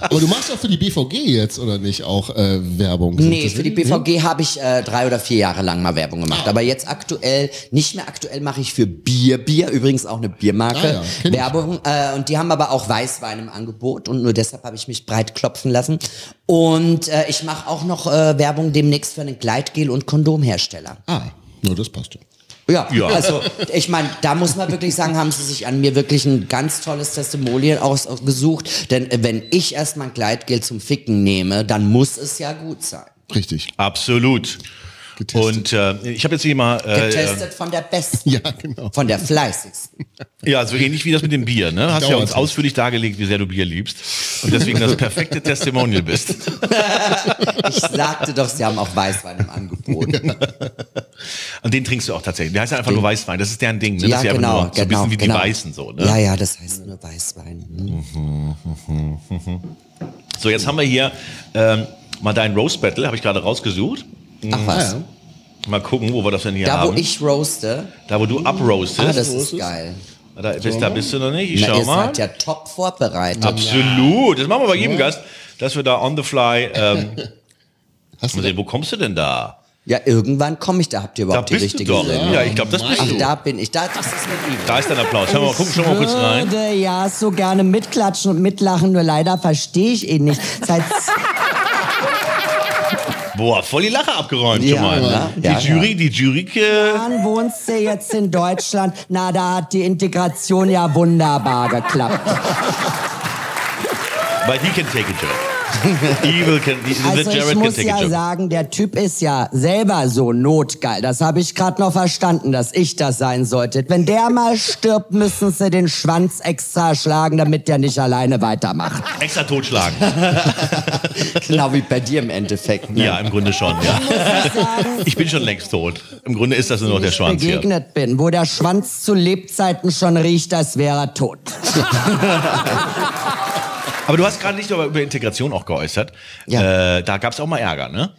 Aber du machst doch für die BVG jetzt, oder nicht, auch äh, Werbung? Nee, Das- für die BVG habe ich äh, drei oder vier Jahre lang mal Werbung gemacht. Aber jetzt aktuell, nicht mehr aktuell mache ich für Bier, Bier, übrigens auch eine Biermarke, Ah ja. Werbung. Äh, und die haben aber auch Weißwein im Angebot und nur deshalb habe ich mich breit klopfen lassen. Und äh, ich mache auch noch äh, Werbung demnächst für einen Gleitgel- und Kondomhersteller. Ah, nur das passt ja. Ja, Ja. also ich meine, da muss man wirklich sagen, haben sie sich an mir wirklich ein ganz tolles Testimonial aus- ausgesucht. Denn äh, wenn ich erstmal ein Gleitgel zum Ficken nehme, dann muss es ja gut sein. Richtig. Absolut. Getestet. Und äh, ich habe jetzt hier mal, äh, Getestet von der besten, Ja, genau. von der fleißigsten. ja, so ähnlich wie das mit dem Bier, ne? Hast ja Dauert uns es. ausführlich dargelegt, wie sehr du Bier liebst und deswegen das perfekte Testimonial bist. Ich sagte doch, sie haben auch Weißwein im Angebot. Und den trinkst du auch tatsächlich. Der heißt ja einfach nur Weißwein. Das ist deren Ding, ne? Ja, das ist ja genau, nur so ein genau, bisschen wie genau. die Weißen so, ne? Ja, ja, das heißt nur Weißwein. Hm. So, jetzt haben wir hier ähm, mal dein Roast Battle, habe ich gerade rausgesucht. Ach was. Ja. Mal gucken, wo wir das denn hier Da, haben. wo ich roaste, da, wo du uproastest. ah, das ist geil. da, bist, da bist du noch nicht. Ich Na, schau ihr mal. seid ja top vorbereitet. Absolut. Das machen wir bei jedem Gast, dass wir da on the fly. Ähm, Hast du mal sehen, wo kommst du denn da? Ja, irgendwann komme ich da. Habt ihr Da überhaupt die bist du richtige doch. Sendung? Ja, ich glaube, das bist Ach, du. da bin ich. Da, das ist mit ihm. Da ist dein Applaus. Schau mal, guck schon mal kurz rein. würde ja so gerne mitklatschen und mitlachen, nur leider verstehe ich ihn nicht. Seit Boah, voll die Lache abgeräumt Ja, schon mal. ja, die ja, Jury, die Jury. Jahren wohnst du jetzt in Deutschland. Na, da hat die Integration ja wunderbar geklappt. but he can take a joke. Evil can, Also ich muss ja joke. sagen, der Typ ist ja selber so notgeil. Das habe ich gerade noch verstanden, dass ich das sein sollte. Wenn der mal stirbt, müssen sie den Schwanz extra schlagen, damit der nicht alleine weitermacht. Extra totschlagen. Genau wie bei dir im Endeffekt. Ne? ja, im Grunde schon, ja. Ich bin schon längst tot. Im Grunde ist das nur noch der Schwanz hier. begegnet bin, wo der Schwanz zu Lebzeiten schon riecht, als wäre er tot. Aber du hast gerade nicht über Integration auch geäußert. Ja. Äh, da gab es auch mal Ärger, ne?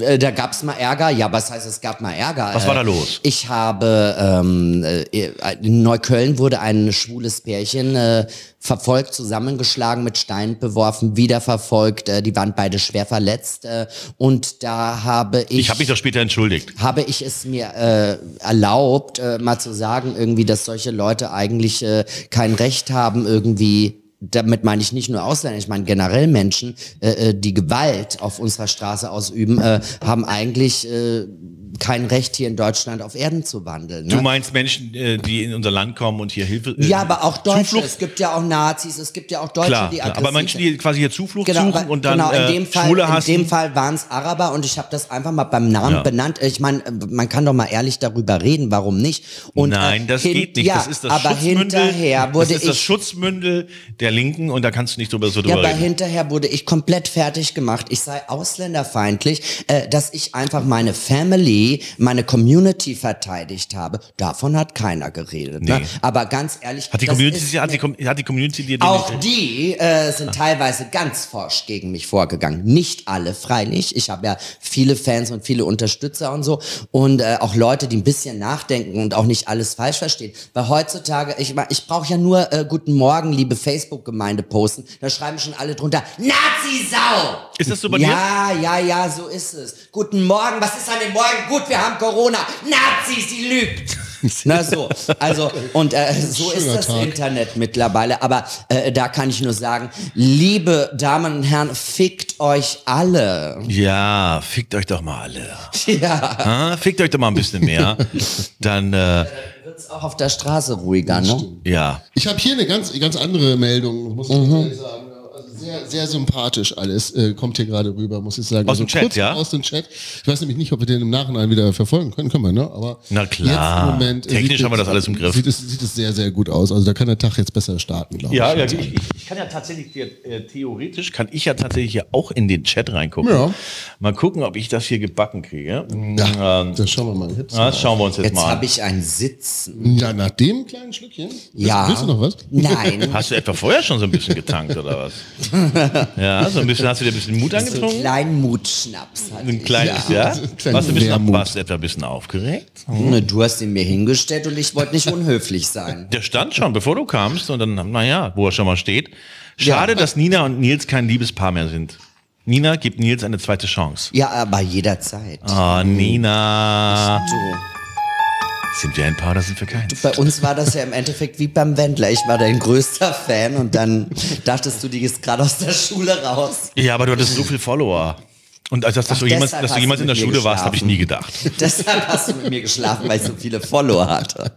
Äh, Da gab's mal Ärger. Ja, was heißt, es gab mal Ärger? Was war da Äh, los? Ich habe, ähm, äh, in Neukölln wurde ein schwules Pärchen äh, verfolgt, zusammengeschlagen, mit Steinen beworfen, wieder verfolgt. Äh, die waren beide schwer verletzt. Äh, und da habe ich... Ich habe mich doch später entschuldigt. habe ich es mir äh, erlaubt, äh, mal zu sagen, irgendwie, dass solche Leute eigentlich äh, kein Recht haben, irgendwie, damit meine ich nicht nur Ausländer, ich meine generell Menschen, äh, äh, die Gewalt auf unserer Straße ausüben, äh, haben eigentlich, äh, kein Recht, hier in Deutschland auf Erden zu wandeln. Ne? Du meinst Menschen, äh, die in unser Land kommen und hier Hilfe. äh, ja, aber auch Deutsche. Zuflucht? Es gibt ja auch Nazis, es gibt ja auch Deutsche, Klar, die klar. aggressiv aber Menschen, die quasi hier Zuflucht Genau, suchen aber- und dann genau, in äh, dem Fall, Schwule in hassen. dem Fall waren es Araber und ich habe das einfach mal beim Namen Ja. benannt. Ich meine, man kann doch mal ehrlich darüber reden, warum nicht? Und, Nein, das geht nicht. Ja, das ist das aber Schutzmündel. hinterher wurde das ist das ich Schutzmündel der Linken und da kannst du nicht drüber so Ja, drüber aber reden. hinterher wurde ich komplett fertig gemacht. Ich sei ausländerfeindlich, dass ich einfach meine Family, meine Community verteidigt habe. Davon hat keiner geredet. Ne? Nee. Aber ganz ehrlich, Hat die, Community, ist hat, die, hat die Community dir auch nicht- die äh, sind teilweise ganz forsch gegen mich vorgegangen. Nicht alle, freilich. Ich habe ja viele Fans und viele Unterstützer und so. Und äh, auch Leute, die ein bisschen nachdenken und auch nicht alles falsch verstehen. Weil heutzutage, ich, ich brauche ja nur äh, Guten Morgen, liebe Facebook-Gemeinde posten. Da schreiben schon alle drunter, Nazi-Sau! Ist das so bei dir? Ja, ja, ja, so ist es. Guten Morgen, was ist an dem Morgen? Gut, wir haben Corona. Nazis, sie lügt. Na so, also und äh, so ist das Tag. Internet mittlerweile. Aber äh, da kann ich nur sagen, liebe Damen und Herren, fickt euch alle. Ja, fickt euch doch mal alle. Ja, Ah, fickt euch doch mal ein bisschen mehr. Dann, äh, wird's auch auf der Straße ruhiger, ne? ja. Ich habe hier eine ganz, ganz andere Meldung, muss ich Mhm. sagen. Sehr, sehr sympathisch alles äh, kommt hier gerade rüber, muss ich sagen. Aus also dem Chat, kurz ja? Aus dem Chat. Ich weiß nämlich nicht, ob wir den im Nachhinein wieder verfolgen können. Können wir, ne? Aber Na klar. Jetzt im Moment, äh, Technisch haben wir das alles im Griff. Sieht es, sieht es sehr, sehr gut aus. Also da kann der Tag jetzt besser starten, glaube Ja, ich. ja ich, ich, kann ja tatsächlich, äh, theoretisch kann ich ja tatsächlich hier auch in den Chat reingucken. Ja. Mal gucken, ob ich das hier gebacken kriege. Ja, Ähm, das schauen wir mal jetzt. das schauen wir uns jetzt, Jetzt mal an. habe ich ein Sitzen. Ja, nach dem kleinen Schlückchen. Ja. Willst du noch was? Nein. Hast du etwa vorher schon so ein bisschen getankt oder was? Ja, so ein bisschen, hast du dir ein bisschen Mut So angetrunken? kleinen Mutschnaps. Ein kleines, ja. ja? Warst du, ein bisschen, Wermut. warst du etwa ein bisschen aufgeregt? Ne, Du hast ihn mir hingestellt und ich wollte nicht unhöflich sein. Der stand schon, bevor du kamst und dann, naja, wo er schon mal steht. Schade, dass Nina und Nils kein Liebespaar mehr sind. Nina gibt Nils eine zweite Chance. Ja, aber jederzeit. Oh, Nina. So. Sind wir ein Paar oder sind wir keins? Bei uns war das ja im Endeffekt wie beim Wendler. Ich war dein größter Fan und dann dachtest du, die ist gerade aus der Schule raus. Ja, aber du hattest so viel Follower. Und als dass, dass Ach, du jemals, dass du jemals in der Schule warst, habe ich geschlafen. nie gedacht. Deshalb hast du mit mir geschlafen, weil ich so viele Follower hatte.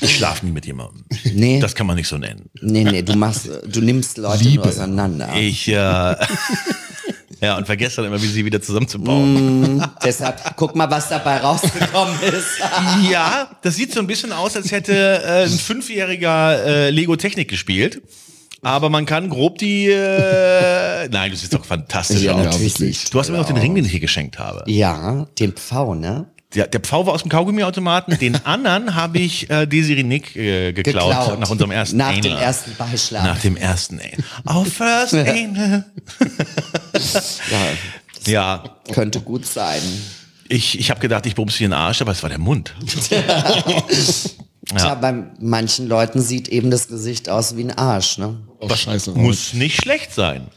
Ich schlafe nie mit jemandem. Nee. Das kann man nicht so nennen. Nee, nee, du machst, du nimmst Leute auseinander. Ich, äh, ja, und vergesse dann immer, wie sie wieder zusammenzubauen. Deshalb, guck mal, was dabei rausgekommen ist. Ja, das sieht so ein bisschen aus, als hätte äh, ein Fünfjähriger äh, Lego Technik gespielt. Aber man kann grob die. Äh, nein, du siehst doch fantastisch Ja, aus. natürlich Du hast mir noch den Ring, den ich hier geschenkt habe. Ja, den Pfau, ne? Der, der Pfau war aus dem Kaugummiautomaten. Den anderen habe ich äh, Desiree Nick äh, geklaut, Geklaut. nach unserem ersten Nach Anal. dem ersten Beischlaf. Nach dem ersten Anal. Our first Anal. ja, Ja, könnte gut sein. ich, ich habe gedacht, ich bumse hier in den Arsch, aber es war der Mund. Tja, bei manchen Leuten sieht eben das Gesicht aus wie ein Arsch, ne? Oh, scheiße. Muss nicht schlecht sein.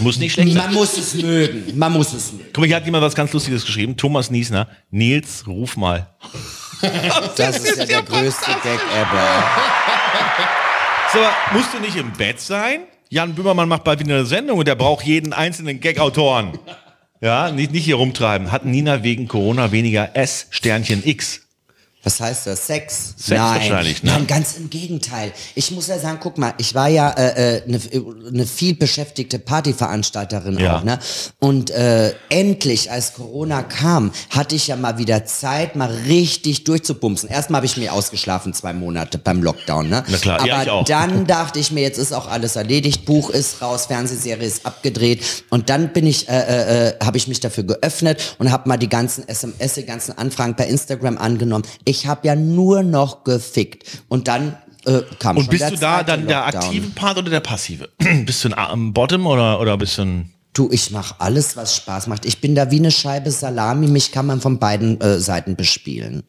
Muss nicht schlecht sein. Man muss es mögen. Man muss es mögen. Guck mal, hier hat jemand was ganz Lustiges geschrieben. Thomas Niesner. Nils, ruf mal. Das ist ja der größte Gag ever. So, musst du nicht im Bett sein? Jan Böhmermann macht bald wieder eine Sendung und der braucht jeden einzelnen Gag-Autoren. Ja, nicht, nicht hier rumtreiben. Hat Nina wegen Corona weniger S Sternchen X? Was heißt das? Sex? Sex wahrscheinlich, ne? Nein, ganz im Gegenteil. Ich muss ja sagen, guck mal, ich war ja äh, äh, eine ne viel beschäftigte Partyveranstalterin Ja. auch, ne? Und äh, endlich, als Corona kam, hatte ich ja mal wieder Zeit, mal richtig durchzubumsen. Erstmal habe ich mir ausgeschlafen zwei Monate beim Lockdown, ne? Na klar, Aber ja, ich auch. dann dachte ich mir, jetzt ist auch alles erledigt, Buch ist raus, Fernsehserie ist abgedreht und dann bin ich, äh, äh, äh, habe ich mich dafür geöffnet und habe mal die ganzen SMS, die ganzen Anfragen per Instagram angenommen. Ich habe ja nur noch gefickt und dann äh, kam Und schon bist der du da dann der Lockdown. aktive Part oder der passive? bist du ein am Bottom oder, oder bist du ein... Du, ich mache alles, was Spaß macht. Ich bin da wie eine Scheibe Salami. Mich kann man von beiden äh, Seiten bespielen.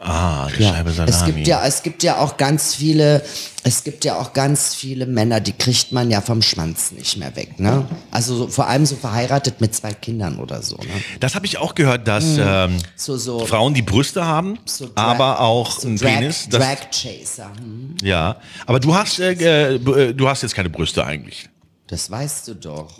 Ah, die Scheibe Salami. Es gibt ja, es gibt ja auch ganz viele, es gibt ja auch ganz viele Männer, die kriegt man ja vom Schwanz nicht mehr weg, ne? Also so, vor allem so verheiratet mit zwei Kindern oder so, ne? Das habe ich auch gehört, dass ähm, So, so, Frauen die Brüste haben, aber auch so einen Drag, Penis. Das, Drag Chaser. Hm? ja, aber du hast, äh, äh, äh, du hast jetzt keine Brüste eigentlich. Das weißt du doch.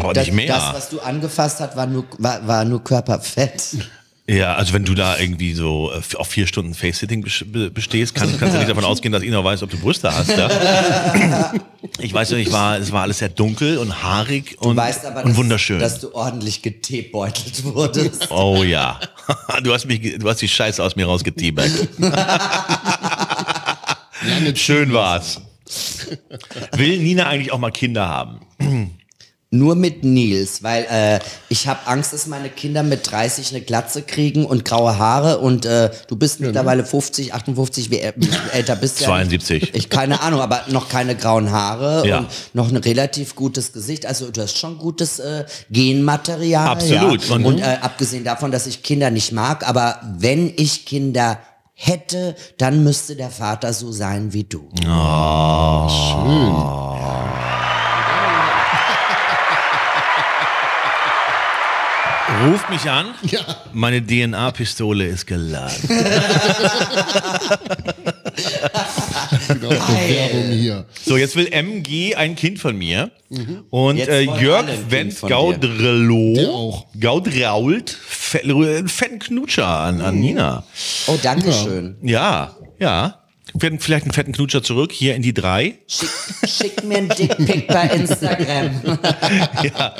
Boah, Das, nicht mehr. das, was du angefasst hast, war nur, war, war nur Körperfett. Ja, also wenn du da irgendwie so äh, auf vier Stunden Face-Sitting bes- be- bestehst, kann, kannst du nicht davon ausgehen, dass ich noch weiß, ob du Brüste hast. Ja? Ich weiß nicht, ich war, es war alles sehr dunkel und haarig Du und, weißt aber, und dass, wunderschön. dass du ordentlich geteebeutelt wurdest. oh ja. Du hast mich, du hast die Scheiße aus mir rausgeteabagt. Schön war's. Will Nina eigentlich auch mal Kinder haben? Nur mit Nils, weil äh, ich habe Angst, dass meine Kinder mit 30 eine Glatze kriegen und graue Haare und äh, du bist mittlerweile 50, 58, wie, äl- wie älter bist du? ja nicht. 72. Ich keine Ahnung, aber noch keine grauen Haare Ja. und noch ein relativ gutes Gesicht. Also du hast schon gutes äh, Genmaterial. Absolut. Ja. Und- Und, äh, abgesehen davon, dass ich Kinder nicht mag, aber wenn ich Kinder hätte, dann müsste der Vater so sein wie du. Ruf mich an. Ja. Meine DNA-Pistole ist geladen. Genau, Bewerbung hier. So, jetzt will MG ein Kind von mir. Und Jetzt äh, Jörg Wendt Der auch. Gaudrault, fe- einen fetten Knutscher an, an Nina. Oh, danke schön. Ja, ja. Werden vielleicht einen fetten Knutscher zurück, hier in die drei. Schick, schick mir ein Dickpick bei Instagram. ja.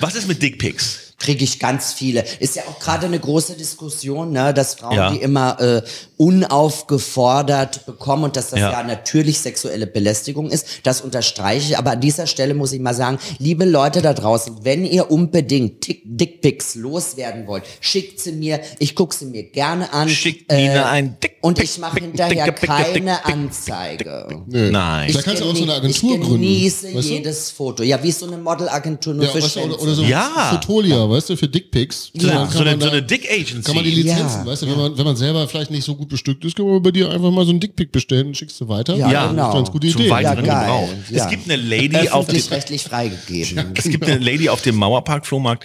Was ist mit Dickpics? Kriege ich ganz viele. Ist ja auch gerade eine große Diskussion, ne, dass Frauen Ja. die immer äh, unaufgefordert bekommen und dass das Ja. ja. natürlich sexuelle Belästigung ist. Das unterstreiche ich. Aber an dieser Stelle muss ich mal sagen, liebe Leute da draußen, wenn ihr unbedingt Tick- Dickpics loswerden wollt, schickt sie mir. Ich gucke sie mir gerne an. Schickt Nina ein Dickpick, Und ich mache Dick, hinterher Dick, Dick, keine Dick, Dick, Anzeige. Nö. Nein. Da kannst du auch so eine Agentur ich gründen. genieße weißt du? jedes Foto. Ja, wie so eine Modelagentur nur Ja, für weißt du, oder, oder so Ja. Fotolia, weißt du, für Dickpics. So, Dann eine- kann so, eine, man so eine Dick Agency. Kann man die Lizenzen, Ja. weißt du, wenn man, wenn man selber vielleicht nicht so gut bestückt ist, kann man bei dir einfach mal so einen Dickpick bestellen und schickst du weiter. Ja, Ja, genau. Ganz gute Zum Idee. weiteren Ja. Gebrauch. Ja. Es gibt eine Lady auf dem, Öffentlich-rechtlich freigegeben. es gibt eine Lady auf dem Mauerpark-Flohmarkt,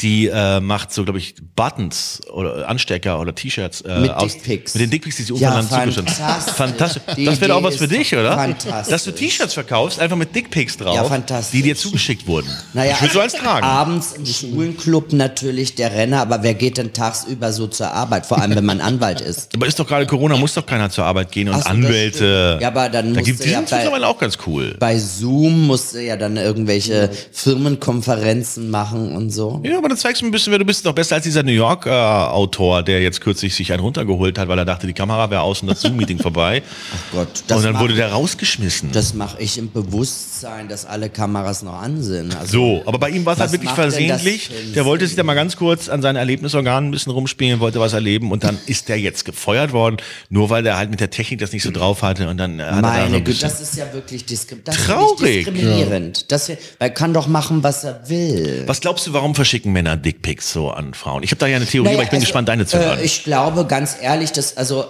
die äh, macht so, glaube ich, Buttons oder Anstecker oder T-Shirts äh, Mit aus Dickpics. mit den Dickpics, die sie Ja, untereinander zugeschnitten fantastisch. Fantastisch. Die Das wäre auch was für dich, oder? fantastisch. Dass du T-Shirts verkaufst, einfach mit Dickpics drauf, Ja, fantastisch. die dir zugeschickt wurden. Naja, ich würde so eins tragen. abends im Schwulenclub natürlich der Renner, aber wer geht denn tagsüber so zur Arbeit? Vor allem, wenn man Anwalt ist. Aber ist doch gerade Corona, muss doch keiner zur Arbeit gehen und Ach Anwälte. Ja, aber dann da gibt die ja mittlerweile auch ganz cool. Bei Zoom musst du ja dann irgendwelche Firmenkonferenzen machen und so. Ja, aber dann zeigst du mir ein bisschen, wer du bist. Doch besser als dieser New York-Autor, der jetzt kürzlich sich einen runtergeholt hat, weil er dachte, die Kamera wäre aus und das Zoom-Meeting vorbei. Ach Gott, das und dann wurde der rausgeschmissen. Das mache ich im Bewusstsein, dass alle Kameras noch an sind. Also, So, aber bei ihm war es halt wirklich versehentlich. Der wollte sich da mal ganz kurz an seinen Erlebnisorganen ein bisschen rumspielen, wollte was erleben und dann ist der jetzt gefeuert worden, nur weil der halt mit der Technik das nicht so drauf hatte und dann äh, hat er da Meine Güte, das ist ja wirklich diskrim das Traurig. diskriminierend. Das, er kann doch machen, was er will. Was glaubst du, warum verschicken Männer Dickpics so an Frauen? Ich habe da ja eine Theorie, aber ich bin also, gespannt, deine zu hören. Äh, ich glaube, ganz ehrlich, dass, also,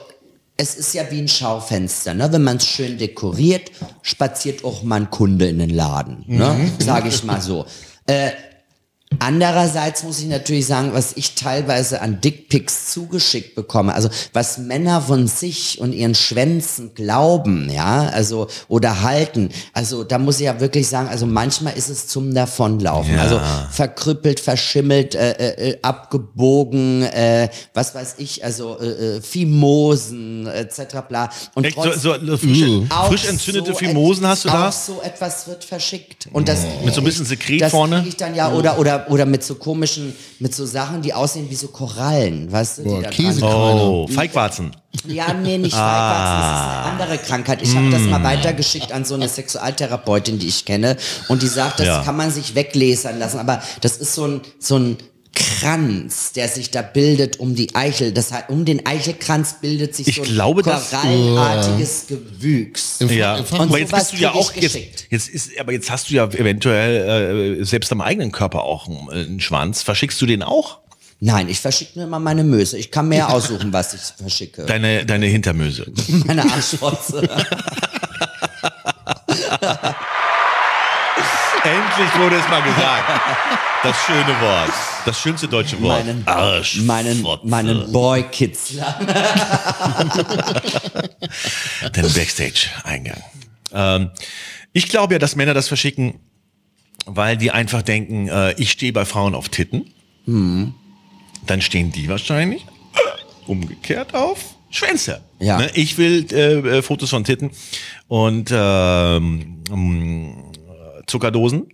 es ist ja wie ein Schaufenster, ne? Wenn man es schön dekoriert, spaziert auch mal ein Kunde in den Laden, ne? Mhm. Sage ich mal so. Äh, Andererseits muss ich natürlich sagen, was ich teilweise an Dickpics zugeschickt bekomme, also was Männer von sich und ihren Schwänzen glauben, ja, also oder halten, also da muss ich ja wirklich sagen, also manchmal ist es zum Davonlaufen, Ja. also verkrüppelt, verschimmelt, äh, äh, äh, abgebogen, äh, was weiß ich, also äh, äh, Fimosen etc. bla. Und Echt, so, trotz- so so frisch, auch frisch entzündete so Fimosen hast du auch da? so etwas wird verschickt. Und das Mit so ein bisschen Sekret das vorne? Ich dann ja, oder, oder, oder mit so komischen, mit so Sachen, die aussehen wie so Korallen, weißt du? Boah, Oh, Feigwarzen. Ja, nee, nicht Feigwarzen, das ist eine andere Krankheit. Ich habe das mal weitergeschickt an so eine Sexualtherapeutin, die ich kenne. Und die sagt, das Ja. kann man sich weglasern lassen. Aber das ist so ein, so ein Kranz, der sich da bildet um die Eichel. Das heißt, um den Eichelkranz bildet sich Ich so ein glaube, das- korallenartiges Gewüchs. Im Ja, im Fach- aber jetzt bist du ja auch jetzt, geschickt. jetzt ist, aber jetzt hast du ja eventuell äh, selbst am eigenen Körper auch einen, äh, einen Schwanz. Verschickst du den auch? Nein, ich verschicke nur immer meine Möse. Ich kann mehr aussuchen, was ich verschicke. Deine, deine Hintermöse. Meine Arschfotze. Endlich wurde es mal gesagt. Das schöne Wort. Das schönste deutsche Wort. Meinen, Arschfotze. meinen, meinen Boy-Kitzler. Den Backstage-Eingang. Ähm, ich glaube ja, dass Männer das verschicken, weil die einfach denken, äh, ich stehe bei Frauen auf Titten. dann stehen die wahrscheinlich umgekehrt auf Schwänze. Ja. Ne? Ich will äh, äh, Fotos von Titten und ähm, Zuckerdosen.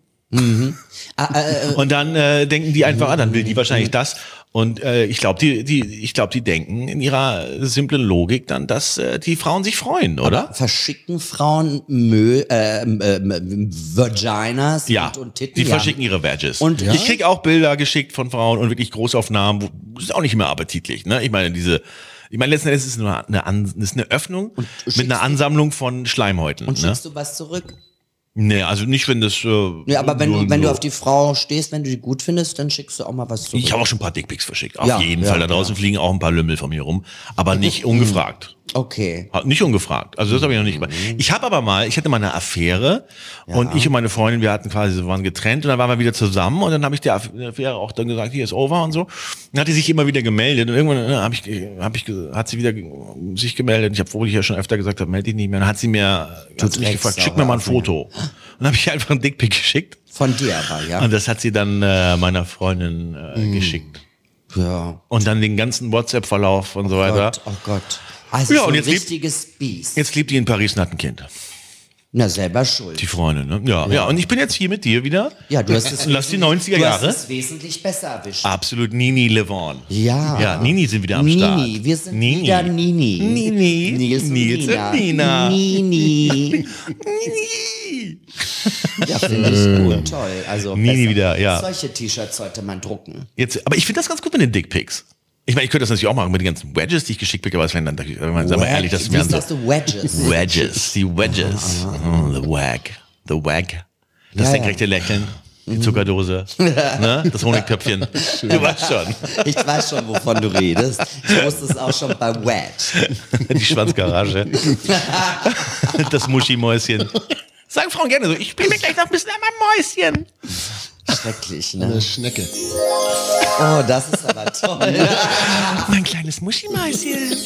Ah, äh, äh, Und dann äh, denken die einfach, ah, dann will die wahrscheinlich das. Und äh, ich glaube, die, die, ich glaube, die denken in ihrer simplen Logik dann, dass äh, die Frauen sich freuen, oder? verschicken Frauen Mö, äh, äh, äh, Vaginas Ja, und, und Titten? die ja. verschicken ihre Badges. Und- Ja? ich krieg auch Bilder geschickt von Frauen und wirklich Großaufnahmen. Wo, ist auch nicht mehr appetitlich. Ne? Ich meine, diese, ich meine, letzten Endes ist es nur eine, An, ist eine Öffnung mit einer Ansammlung von Schleimhäuten. Und ne? schickst du was zurück? Nee, also nicht, wenn das. Äh, Ja, aber wenn, so- du, wenn du so- auf die Frau stehst, wenn du die gut findest, dann schickst du auch mal was zurück. Ich habe auch schon ein paar Dickpics verschickt. Auf Ja, jeden ja, Fall. Da draußen fliegen auch ein paar Lümmel von mir rum. Aber nicht ungefragt. Okay. Hat Nicht ungefragt. Also das habe ich noch nicht gemacht. Ich habe aber mal, ich hatte mal eine Affäre und ich und meine Freundin, wir hatten quasi, waren getrennt und dann waren wir wieder zusammen und dann habe ich der Aff- der Affäre auch dann gesagt, hier ist over und so. Dann hat die sich immer wieder gemeldet und irgendwann äh, habe ich, hab ich, hat sie wieder sich gemeldet. Ich habe, ich ja schon öfter gesagt habe, melde dich nicht mehr. Dann hat sie mir, hat sie mich gefragt, schick mir mal ein Foto. Und dann habe ich einfach ein Dickpic geschickt Von dir aber, ja. und das hat sie dann äh, meiner Freundin äh, geschickt. ja. Und dann den ganzen WhatsApp-Verlauf und so weiter. Gott, oh Gott. Also Ja, so und ein jetzt lebt- richtiges Biest. Jetzt lebt die in Paris und hat ein Kind. Na, selber schuld. Die Freundin, ne? Ja, ja. Und ich bin jetzt hier mit dir wieder. Ja, du hast es, Lass die 90er du hast Jahre. es wesentlich besser erwischt. Absolut Nini Levon. Ja. Ja, Nini sind wieder am Start. Nini, wir sind Nini. wieder Nini. Nini. Nils und Nils Nina. und Nina. Nini. Nini. Ja, finde ich gut, toll. Also Nini besser. wieder, ja. Solche T-Shirts sollte man drucken. Jetzt, aber ich finde das ganz gut mit den Dickpics. Ich meine, ich könnte das natürlich auch machen mit den ganzen Wedges, die ich geschickt bekomme, aber es wären dann, wenn man, sagen wir ehrlich, das wären so du Wedges? Wedges, die Wedges. Oh, the wag. The wag. Das Ja, senkrechte Lächeln. Die Zuckerdose, ne? das Honigtöpfchen. Du weißt schon. Ich weiß schon, wovon du redest. Ich wusste es auch schon bei Wedge. Die Schwanzgarage. Das Muschimäuschen. Sagen Frauen gerne so, ich spiele mir gleich noch ein bisschen an meinem Mäuschen. Schrecklich, Eine ne? Schnecke. Oh, das ist aber toll. Mein kleines Muschimäuschen.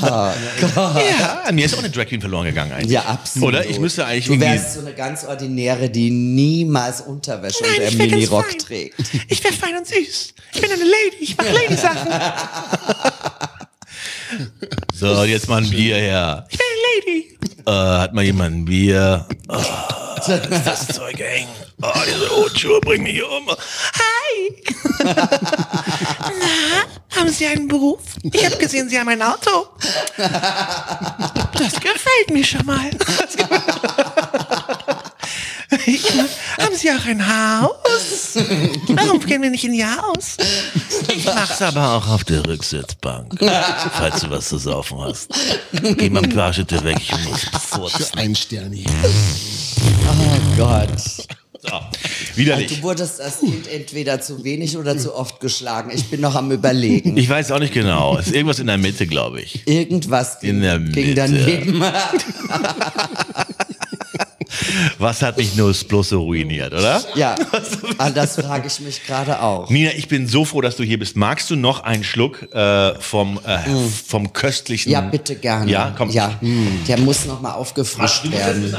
Ja, an mir ist auch eine Drag Queen verloren gegangen eigentlich. Ja, absolut. Oder? Ich müsste eigentlich Du irgendwie... wärst so eine ganz ordinäre, die niemals Unterwäsche Nein, und ich der wär ganz Minirock trägt. Ich wäre fein und süß. Ich bin eine Lady. Ich mache Lady-Sachen. so, jetzt mal ein Bier her. Ich bin eine Lady. Äh, hat mal jemand ein Bier? Oh, ist das Zeug eng. Oh, diese Hotschuhe bringen mich um. Hi. Na, haben Sie einen Beruf? Ich habe gesehen, Sie haben ein Auto. Das gefällt mir schon mal. Ich, haben Sie auch ein Haus? Warum gehen wir nicht in Ihr Haus? Ich mach's aber auch auf der Rücksitzbank, falls du was zu saufen hast. Geh mal ein paar Schritte weg, ich muss furzen. Ein Sterni. Oh Gott. So, widerlich. Du wurdest als Kind entweder zu wenig oder zu oft geschlagen. Ich bin noch am überlegen. Ich weiß auch nicht genau. Es ist irgendwas in der Mitte, glaube ich. Irgendwas In der ging Mitte. daneben. Was hat mich nur bloß so ruiniert, oder? Ja, ah, das frage ich mich gerade auch. Nina, ich bin so froh, dass du hier bist. Magst du noch einen Schluck äh, vom, äh, vom köstlichen? Ja, bitte gerne. Ja, komm. Ja, der muss noch mal aufgefrischt werden.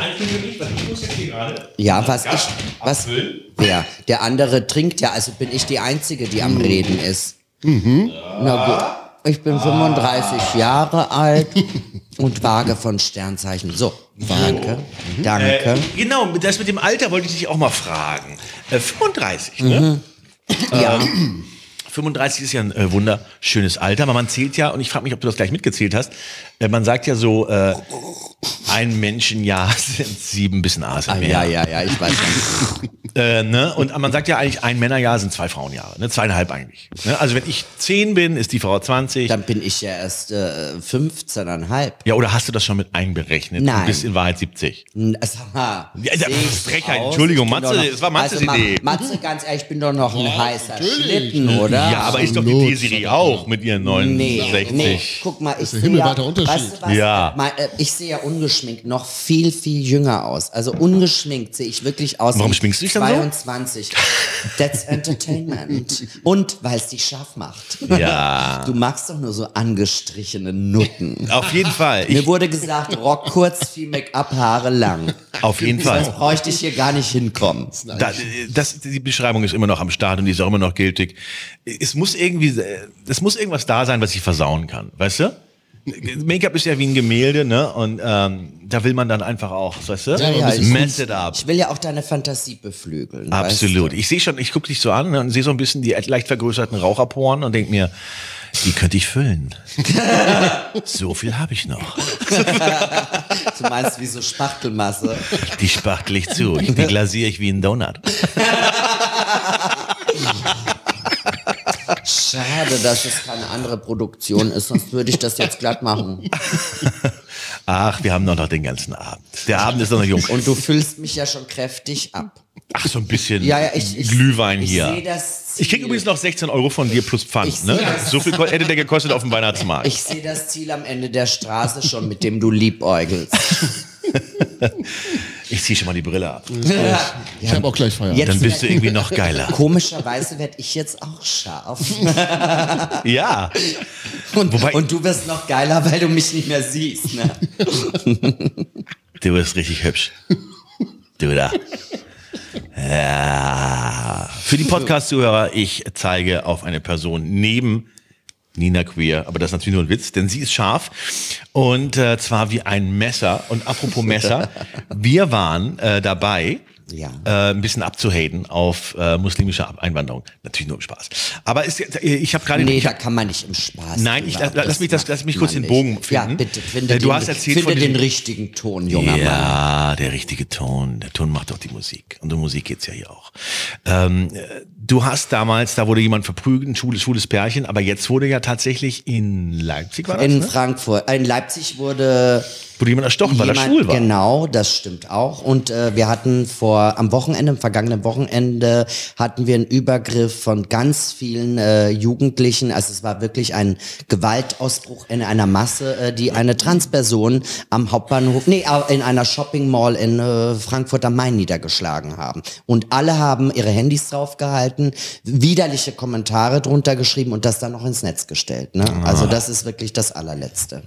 Ja, was ich, was, wer? Der andere trinkt ja, also bin ich die Einzige, die am Reden ist. Na gut. Ich bin 35 Jahre alt und vage von Sternzeichen. So, danke, danke. Äh, genau, das mit dem Alter wollte ich dich auch mal fragen. Äh, 35, ne? ja, 35 ist ja ein äh, wunderschönes Alter, aber man zählt ja, und ich frage mich, ob du das gleich mitgezählt hast, äh, man sagt ja so, äh, ein Menschenjahr sind sieben bis ein A sind Ah, mehr. ja, ja, ja, ich weiß. Äh, ne? Und man sagt ja eigentlich, ein Männerjahr sind zwei Frauenjahre, ne? zweieinhalb eigentlich. Ne? Also wenn ich 10 bin, ist die Frau 20. Dann bin ich ja erst äh, 15,5. ja, oder hast du das schon mit einberechnet? Nein. Und bist in Wahrheit 70. Es, aha, Ja, ja, Frechheit? Entschuldigung, Matze, noch- es war Matzes also, Idee. Matze, ganz ehrlich, ich bin doch noch ein heißer natürlich. Schlitten, oder? Ja, aber ist doch die. Desiree auch mit ihren Nee, 69. nee, guck mal, ich sehe ja, himmelweiter Unterschied. weißt du was, Ja. Mein, äh, ich sehe ja ungeschminkt ungeschminkt noch viel, viel jünger aus. Also ungeschminkt sehe ich wirklich aus. Warum wie schminkst du dich dann so? 22. That's Entertainment. Und weil es dich scharf macht. Ja. Du magst doch nur so angestrichene Nutten. Auf jeden Fall. Mir Ich, wurde gesagt, Rock kurz, viel Make-up, Haare lang. auf jeden Fall. Sonst bräuchte ich hier gar nicht hinkommen. Da, das, die Beschreibung ist immer noch am Start und die ist auch immer noch gültig. Es muss irgendwie, es muss irgendwas da sein, was ich versauen kann, weißt du? Make-up ist ja wie ein Gemälde, ne? Und ähm, da will man dann einfach auch, weißt du? Ja, ich, Mess it up. ich will ja auch deine Fantasie beflügeln. Absolut. Weißt Ich sehe schon, ich gucke dich so an ne, und sehe so ein bisschen die leicht vergrößerten Raucherporen und denke mir, die könnte ich füllen. so viel habe ich noch. du? du meinst wie so Spachtelmasse. Die spachtel ich zu. Die glasiere ich wie ein Donut. Schade, dass es keine andere Produktion ist, sonst würde ich das jetzt glatt machen. Ach, wir haben doch noch den ganzen Abend. Der Abend ist noch jung. Und du füllst mich ja schon kräftig ab. Ach, so ein bisschen Ja, ja, ich, ich Glühwein ich hier. Ich krieg übrigens noch 16 Euro von dir plus Pfand. Ne? So viel hätte der gekostet auf dem Weihnachtsmarkt. Ich sehe das Ziel am Ende der Straße schon, mit dem du liebäugelst. Ich zieh schon mal die Brille ab. Ich habe auch gleich Feierabend. Jetzt Dann bist du werd- irgendwie noch geiler. Komischerweise werde ich jetzt auch scharf. Ja. Und, Wobei- und du wirst noch geiler, weil du mich nicht mehr siehst. Ne? Du bist richtig hübsch. Du da. Ja. Für die Podcast-Zuhörer, ich zeige auf eine Person neben Nina Queer, aber das ist natürlich nur ein Witz, denn sie ist scharf und äh, zwar wie ein Messer. Und apropos Messer, wir waren äh, dabei, Ja. äh, ein bisschen abzuhaten auf äh, muslimische Einwanderung. Natürlich nur im Spaß. Aber ist, äh, ich habe gerade... Nee, ich da kann man nicht im Spaß. Nein, ich- drüber lass mich das- lass mich kurz den man Bogen nicht. Ja, finden. bitte, finde, Äh, du den, hast erzählt finde von den richtigen Ton, junger Mann. Ja, der richtige Ton. Der Ton macht doch die Musik. Und um Musik geht's ja hier auch. Ähm, äh, du hast damals, da wurde jemand verprügelt, ein schwules, schwules Pärchen, aber jetzt wurde ja tatsächlich in Leipzig, war das, In ne? Frankfurt, in Leipzig wurde wurde jemand erstochen, weil er jemand- schwul war. Genau, das stimmt auch. Und äh, wir hatten vor am Wochenende, im vergangenen Wochenende, hatten wir einen Übergriff von ganz vielen äh, Jugendlichen. Also es war wirklich ein Gewaltausbruch in einer Masse, äh, die eine Transperson am Hauptbahnhof, nee, in einer Shopping Mall in äh, Frankfurt am Main niedergeschlagen haben. Und alle haben ihre Handys draufgehalten, widerliche Kommentare drunter geschrieben und das dann noch ins Netz gestellt. Ne? Also das ist wirklich das allerletzte.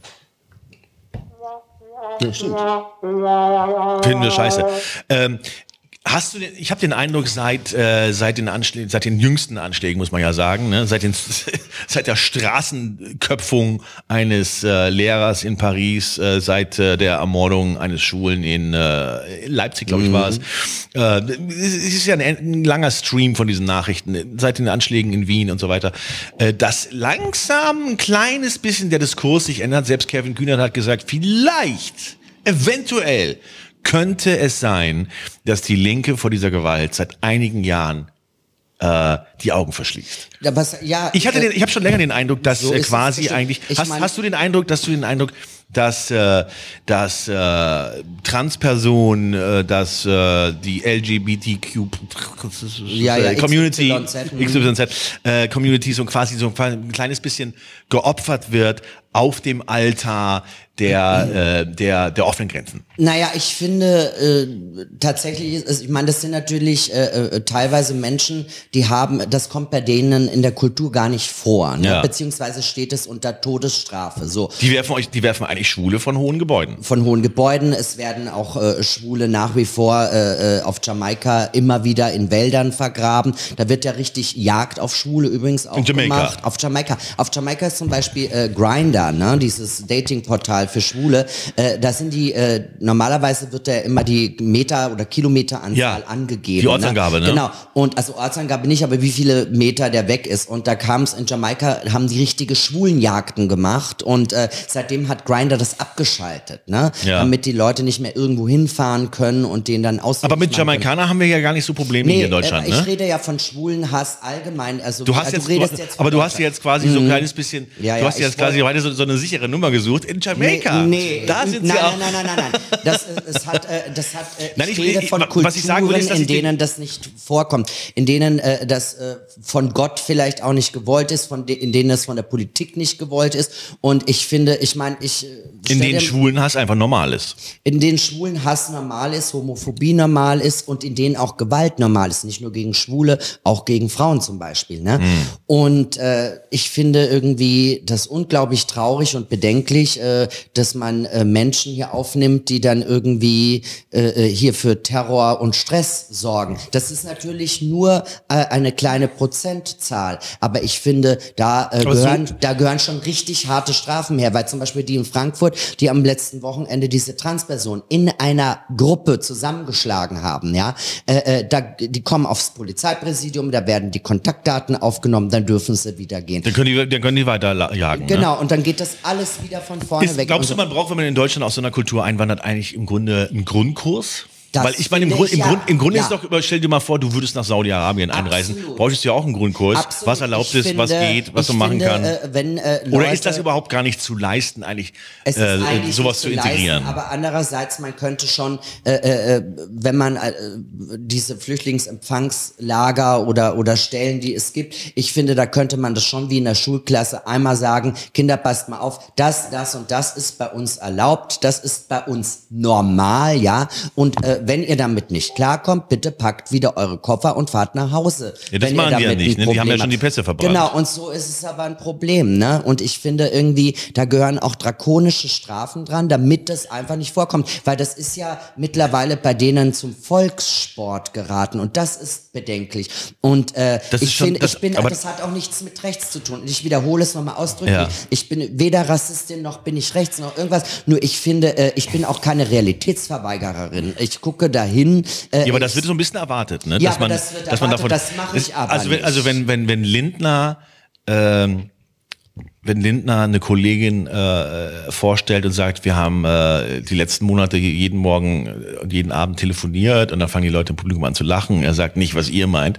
Ja, stimmt. Finde scheiße. Ähm, Hast du den, ich habe den Eindruck, seit, äh, seit, den Anschlägen, seit den jüngsten Anschlägen, muss man ja sagen, ne, seit, den, seit der Straßenköpfung eines äh, Lehrers in Paris, äh, seit äh, der Ermordung eines Schulen in, äh, Leipzig, glaube ich, war es. Äh, es ist ja ein, ein langer Stream von diesen Nachrichten, seit den Anschlägen in Wien und so weiter, äh, dass langsam ein kleines bisschen der Diskurs sich ändert. Selbst Kevin Kühnert hat gesagt, vielleicht, eventuell, könnte es sein, dass die Linke vor dieser Gewalt seit einigen Jahren äh, die Augen verschließt. Ja, was, ja, Ich hatte äh, den, ich habe schon länger den Eindruck, dass so äh, quasi eigentlich Ich hast, mein- hast du den Eindruck, dass du den Eindruck, dass äh, dass äh, Transpersonen, äh, dass äh, die LGBTQ Ja, ja, Community XYZ, mhm. XYZ äh, Community so quasi so ein kleines bisschen geopfert wird auf dem Altar der äh, der der offenen Grenzen. Naja, ich finde äh, tatsächlich, es- ich meine, das sind natürlich äh, äh, teilweise Menschen, die haben, das kommt bei denen in der Kultur gar nicht vor, ne? Ja. beziehungsweise steht es unter Todesstrafe. So Die werfen euch, die werfen eigentlich Schwule von hohen Gebäuden. von hohen Gebäuden. Es werden auch äh, Schwule nach wie vor äh, äh, auf Jamaika immer wieder in Wäldern vergraben. Da wird ja richtig Jagd auf Schwule übrigens auch In Jamaika. gemacht. Auf Jamaika. Auf Jamaika ist zum Beispiel äh, Grinder, ne? dieses Datingportal für Schwule. Äh, da sind die, äh, normalerweise wird da immer die Meter- oder Kilometeranzahl Ja, angegeben. die Ortsangabe, ne? Genau. Und also Ortsangabe nicht, aber wie viele Meter der weg ist. Und da kam es in Jamaika, haben die richtige Schwulenjagden gemacht und äh, seitdem hat Grinder das abgeschaltet, ne? Ja. Damit die Leute nicht mehr irgendwo hinfahren können und den dann aus. Aber mit Jamaikaner haben wir ja gar nicht so Probleme Nee, hier in Deutschland, äh, ich ne? rede ja von Schwulenhass allgemein. Also Du hast äh, jetzt, du, jetzt aber du hast jetzt quasi so ein kleines bisschen, Ja, du hast jetzt ich quasi weiter so, so eine sichere Nummer gesucht in Jamaika. Nee, nee, da sind nein, sie auch. nein, nein, nein, nein, nein. Das, äh, es hat, äh, das hat, äh, Nein, ich, ich- rede ich- von was Kulturen, ich sagen will, ist, in ich den- denen das nicht vorkommt, in denen äh, das äh, von Gott vielleicht auch nicht gewollt ist, von de in denen es von der Politik nicht gewollt ist. Und ich finde, ich meine, ich, In stell den dir- schwulen Hass einfach normal ist. in denen schwulen Hass normal ist, Homophobie normal ist und in denen auch Gewalt normal ist. Nicht nur gegen Schwule, auch gegen Frauen zum Beispiel. Ne? Und äh, ich finde irgendwie das unglaublich traurig und bedenklich, äh, dass man äh, Menschen hier aufnimmt, die dann irgendwie äh, äh, hier für Terror und Stress sorgen. Das ist natürlich nur äh, eine kleine Prozentzahl, aber ich finde, da, äh, gehören, da gehören schon richtig harte Strafen her, weil zum Beispiel die in Frankfurt, die am letzten Wochenende diese Transperson in einer Gruppe zusammengeschlagen haben, ja, äh, äh, da, die kommen aufs Polizeipräsidium, da werden die Kontaktdaten aufgenommen, dann dürfen sie wieder gehen. Dann können die, dann können die weiter jagen. Ne? Genau, und dann geht das alles wieder von vorne Ist, weg. glaubst du, Und so- man braucht, wenn man in Deutschland aus so einer Kultur einwandert, eigentlich im Grunde einen Grundkurs? Das Weil ich meine, im, Grund, im, ja. Grund, im Grunde Ja. ist doch, stell dir mal vor, du würdest nach Saudi-Arabien einreisen. Bräuchtest du ja auch einen Grundkurs, Absolut. was erlaubt Ich ist, was finde- geht, was man machen finde, kann. Äh, wenn, äh, Oder ist das überhaupt gar nicht zu leisten, eigentlich, Es äh, eigentlich sowas nicht zu integrieren? Leisten, aber andererseits, man könnte schon, äh, äh, wenn man äh, diese Flüchtlingsempfangslager oder, oder Stellen, die es gibt, ich finde, da könnte man das schon wie in der Schulklasse einmal sagen, Kinder, passt mal auf, das, das und das ist bei uns erlaubt, das ist bei uns normal, ja, und äh, wenn ihr damit nicht klarkommt, bitte packt wieder eure Koffer und fahrt nach Hause. Ja, das wenn machen die ja nicht, ne? Die haben ja schon die. Pässe verbrannt. Genau, und so ist es aber ein Problem, ne? Und ich finde irgendwie, da gehören auch drakonische Strafen dran, damit das einfach nicht vorkommt. Weil das ist ja mittlerweile bei denen zum Volkssport geraten und das ist bedenklich. Und äh, Das ich schon- finde, das- ich bin, aber- das hat auch nichts mit rechts zu tun. Und ich wiederhole es nochmal ausdrücklich. Ja. Ich bin weder Rassistin noch bin ich rechts noch irgendwas. Nur ich finde, äh, ich bin auch keine Realitätsverweigererin. Ich gucke dahin. Äh, Ja, aber das wird so ein bisschen erwartet, ne? Ja, dass man, das wird dass man erwartet, davon, das mache ich aber also wenn, also wenn, wenn, wenn Lindner, ähm, wenn Lindner eine Kollegin äh, vorstellt und sagt, wir haben äh, die letzten Monate jeden Morgen äh, und jeden Abend telefoniert und dann fangen die Leute im Publikum an zu lachen. Er sagt nicht, was ihr meint.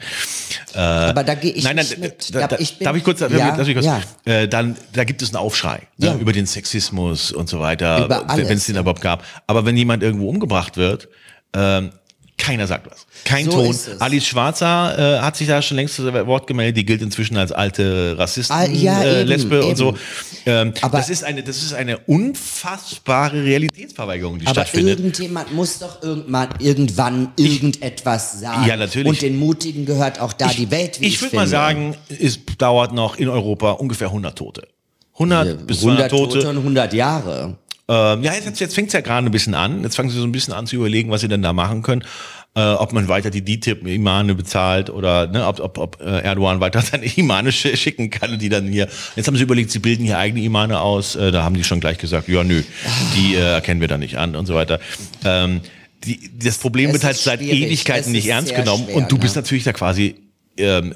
Äh, aber da gehe ich nein, nein, nicht mit. da, da, ich bin- darf ich kurz, Ja, darf ich kurz ja. äh, dann, da gibt es einen Aufschrei Ja. ne, über den Sexismus und so weiter, wenn es den ja. überhaupt gab. Aber wenn jemand irgendwo umgebracht wird, ähm, keiner sagt was. Kein So Ton. Alice Schwarzer äh, hat sich da schon längst zu Wort gemeldet. Die gilt inzwischen als alte Rassisten, Ah, ja, äh, eben, Lesbe und eben. so. Ähm, Aber- das ist eine, das ist eine unfassbare Realitätsverweigerung, die Aber stattfindet. irgendjemand muss doch irgendwann, irgendwann irgendetwas sagen. Ja, natürlich. Und den Mutigen gehört auch da die Welt, wie ich, ich würde mal sagen, es dauert noch in Europa ungefähr 100 Tote. 100 bis 200 100 Tote. Tote und 100 Jahre. Ähm, ja, jetzt, jetzt fängt es ja gerade ein bisschen an. Jetzt fangen sie so ein bisschen an zu überlegen, was sie denn da machen können. Äh, ob man weiter die DTIP-Imane bezahlt oder ne, ob, ob, ob äh, Erdogan weiter seine Imane sch schicken kann und die dann hier. Jetzt haben sie überlegt, sie bilden hier eigene Imane aus. Äh, da haben die schon gleich gesagt, ja nö, die äh, erkennen wir da nicht an und so weiter. Ähm, die, das Problem Es wird halt seit schwierig. Ewigkeiten Es nicht ernst genommen schwer, und du ne? bist natürlich da quasi ähm,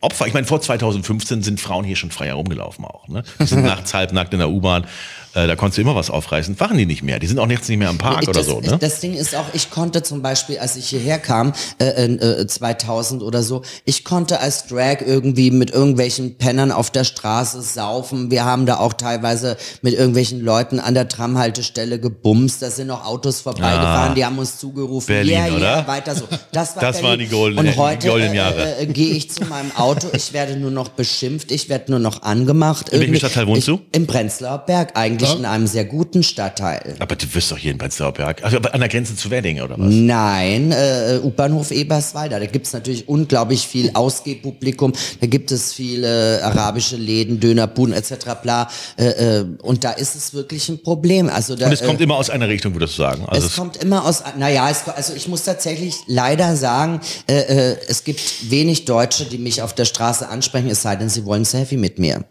Opfer. Ich meine, vor 2015 sind Frauen hier schon frei herumgelaufen auch. Ne? Die sind nachts halbnackt in der U-Bahn. Äh, da konntest du immer was aufreißen. Machen die nicht mehr. Die sind auch jetzt nicht mehr am Park Ich- oder das, so. Ne? Das Ding ist auch, ich konnte zum Beispiel, als ich hierher kam, äh, äh, 2000 oder so, ich konnte als Drag irgendwie mit irgendwelchen Pennern auf der Straße saufen. Wir haben da auch teilweise mit irgendwelchen Leuten an der Tramhaltestelle gebumst. Da sind noch Autos vorbeigefahren, die haben uns zugerufen. Ah. Berlin, yeah, yeah, oder? weiter so. Das, war Das Berlin. waren die golden- Und heute goldenen äh, Jahre. Äh, gehe ich zu meinem Auto, ich werde nur noch beschimpft, ich werde nur noch angemacht. In welchem Stadtteil wohnst ich, du? Im Prenzlauer Berg, eigentlich in einem sehr guten Stadtteil. Aber du wirst doch hier in Berg. Also an der Grenze zu Wedding oder was? Nein, äh, U-Bahnhof Eberswalder. Da gibt's natürlich unglaublich viel Ausgehpublikum. Da gibt es viele arabische Läden, Dönerbuden etc. Bla. Äh, äh, und da ist es wirklich ein Problem. Also da, Und es kommt äh, immer aus einer Richtung, würdest du sagen. Also es kommt immer aus, naja, es, also ich muss tatsächlich leider sagen, äh, äh, es gibt wenig Deutsche, die mich auf der Straße ansprechen, es sei denn, sie wollen ein Selfie mit mir.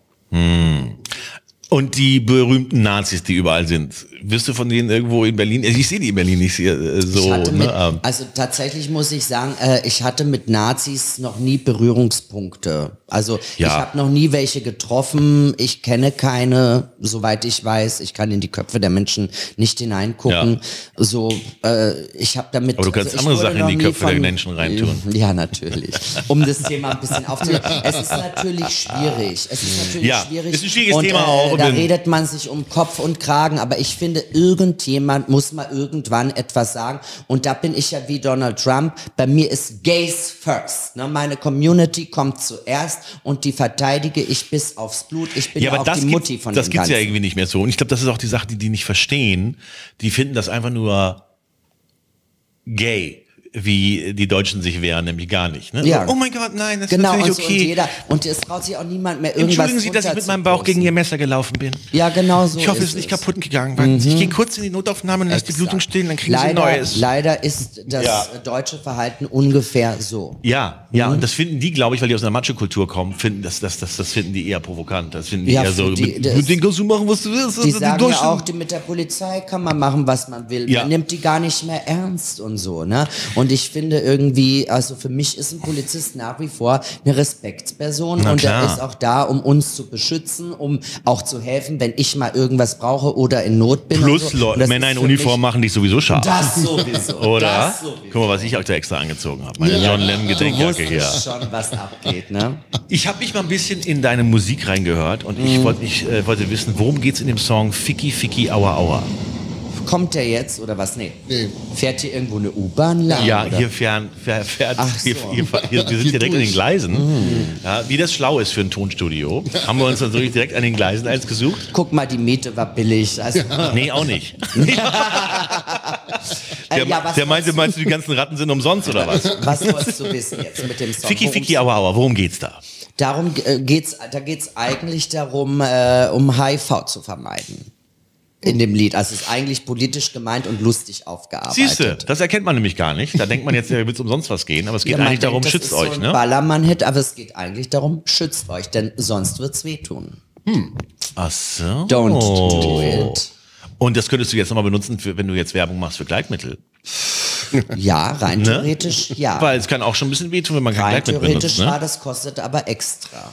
Und die berühmten Nazis, die überall sind. Wirst du von denen irgendwo in Berlin? Also ich sehe die in Berlin nicht äh, so. Hatte mit, ne? ähm, also tatsächlich muss ich sagen, äh, ich hatte mit Nazis noch nie Berührungspunkte. Also Ja. ich habe noch nie welche getroffen. Ich kenne keine, soweit ich weiß. Ich kann in die Köpfe der Menschen nicht hineingucken. So, äh, ich habe damit. Aber du kannst also andere Sachen in die Köpfe der Menschen reintun. Ja, natürlich. Um das Thema ein bisschen aufzunehmen. Es ist natürlich schwierig. Es ist natürlich Ja, schwierig. ist ein schwieriges und, Thema auch. Äh, Und da redet man sich um Kopf und Kragen, aber ich finde, irgendjemand muss mal irgendwann etwas sagen. Und da bin ich ja wie Donald Trump. Bei mir ist Gays first. Ne? Meine Community kommt zuerst. Und die verteidige ich bis aufs Blut. Ich bin ja, aber auch die gibt's- Mutti von Das dem gibt's ja irgendwie nicht mehr so. Und ich glaube, das ist auch die Sache, die die nicht verstehen. Die finden das einfach nur gay, wie die Deutschen sich wehren, nämlich gar nicht. Ne? Ja. So, oh mein Gott, nein, das Genau, ist so, okay. und jeder, und es traut sich auch niemand mehr irgendwas Entschuldigen Sie, dass ich mit meinem Bauch gegen Ihr Messer gelaufen bin. Ja, genau so Ich hoffe, es ist nicht es. Mhm. kaputt gegangen. Weil Ich gehe kurz in die Notaufnahme und lasse die. Blutung stehen, dann kriegen leider, Sie Neues. Leider ist das Ja. deutsche Verhalten ungefähr so. Ja, ja, Mhm. und das finden die, glaube ich, weil die aus einer Macho-Kultur kommen, finden das, das, das, das finden die eher provokant. Das finden die Ja, eher so, die- mit, das- mit denen kannst du machen, was du willst. Die die sagen ja auch, die mit der Polizei kann man machen, was man will. Man nimmt die gar nicht mehr ernst und so, ne? Und ich finde irgendwie, also für mich ist ein Polizist nach wie vor eine Respektsperson Na und klar. er ist auch da, um uns zu beschützen, um auch zu helfen, wenn ich mal irgendwas brauche oder in Not bin. Plus und so. Und Männer in Uniform machen dich sowieso scharf. Das sowieso. Oder? Das sowieso. Guck mal, was ich heute extra angezogen habe. Meine John Lennon Gedenkjacke hier. schon, was abgeht, ne? Ich habe mich mal ein bisschen in deine Musik reingehört und ich, wollte, ich äh, wollte wissen, worum geht's in dem Song Ficky Ficky Aua Aua? Kommt der jetzt oder was? Nee. Nee. Fährt hier irgendwo eine U-Bahn lang? Ja, oder? hier fährt, fährt, fährt Ach hier, so. hier, hier, wir sind direkt an den Gleisen. Ja, wie das schlau ist für ein Tonstudio, haben wir uns dann wirklich direkt an den Gleisen eins gesucht. Guck mal, die Miete war billig. Also, Nee, auch nicht. Äh, Der, ja, was der meinte, meinst du, die ganzen Ratten sind umsonst oder was? Was wolltest du wissen jetzt mit dem Song? Ficky Worum- Ficky Aua Aua, worum geht's da? Darum äh, geht's, da geht's eigentlich darum, äh, um HIV zu vermeiden. In dem Lied. Also es ist eigentlich politisch gemeint und lustig aufgearbeitet. Siehst du, das erkennt man nämlich gar nicht. Da denkt man jetzt, ja, wird umsonst was gehen, aber es geht Ja, eigentlich darum, denkt, das schützt ist euch, so ein ne? Ballermann-Hit, aber es geht eigentlich darum, schützt euch, denn sonst wird's wehtun. Ach so. Don't do it. Und das könntest du jetzt nochmal benutzen, für, wenn du jetzt Werbung machst für Gleitmittel. Ja, rein Ne? theoretisch, ja. Weil es kann auch schon ein bisschen wehtun, wenn man kein rein Gleitmittel theoretisch benutzt. war Ne? das kostet aber extra.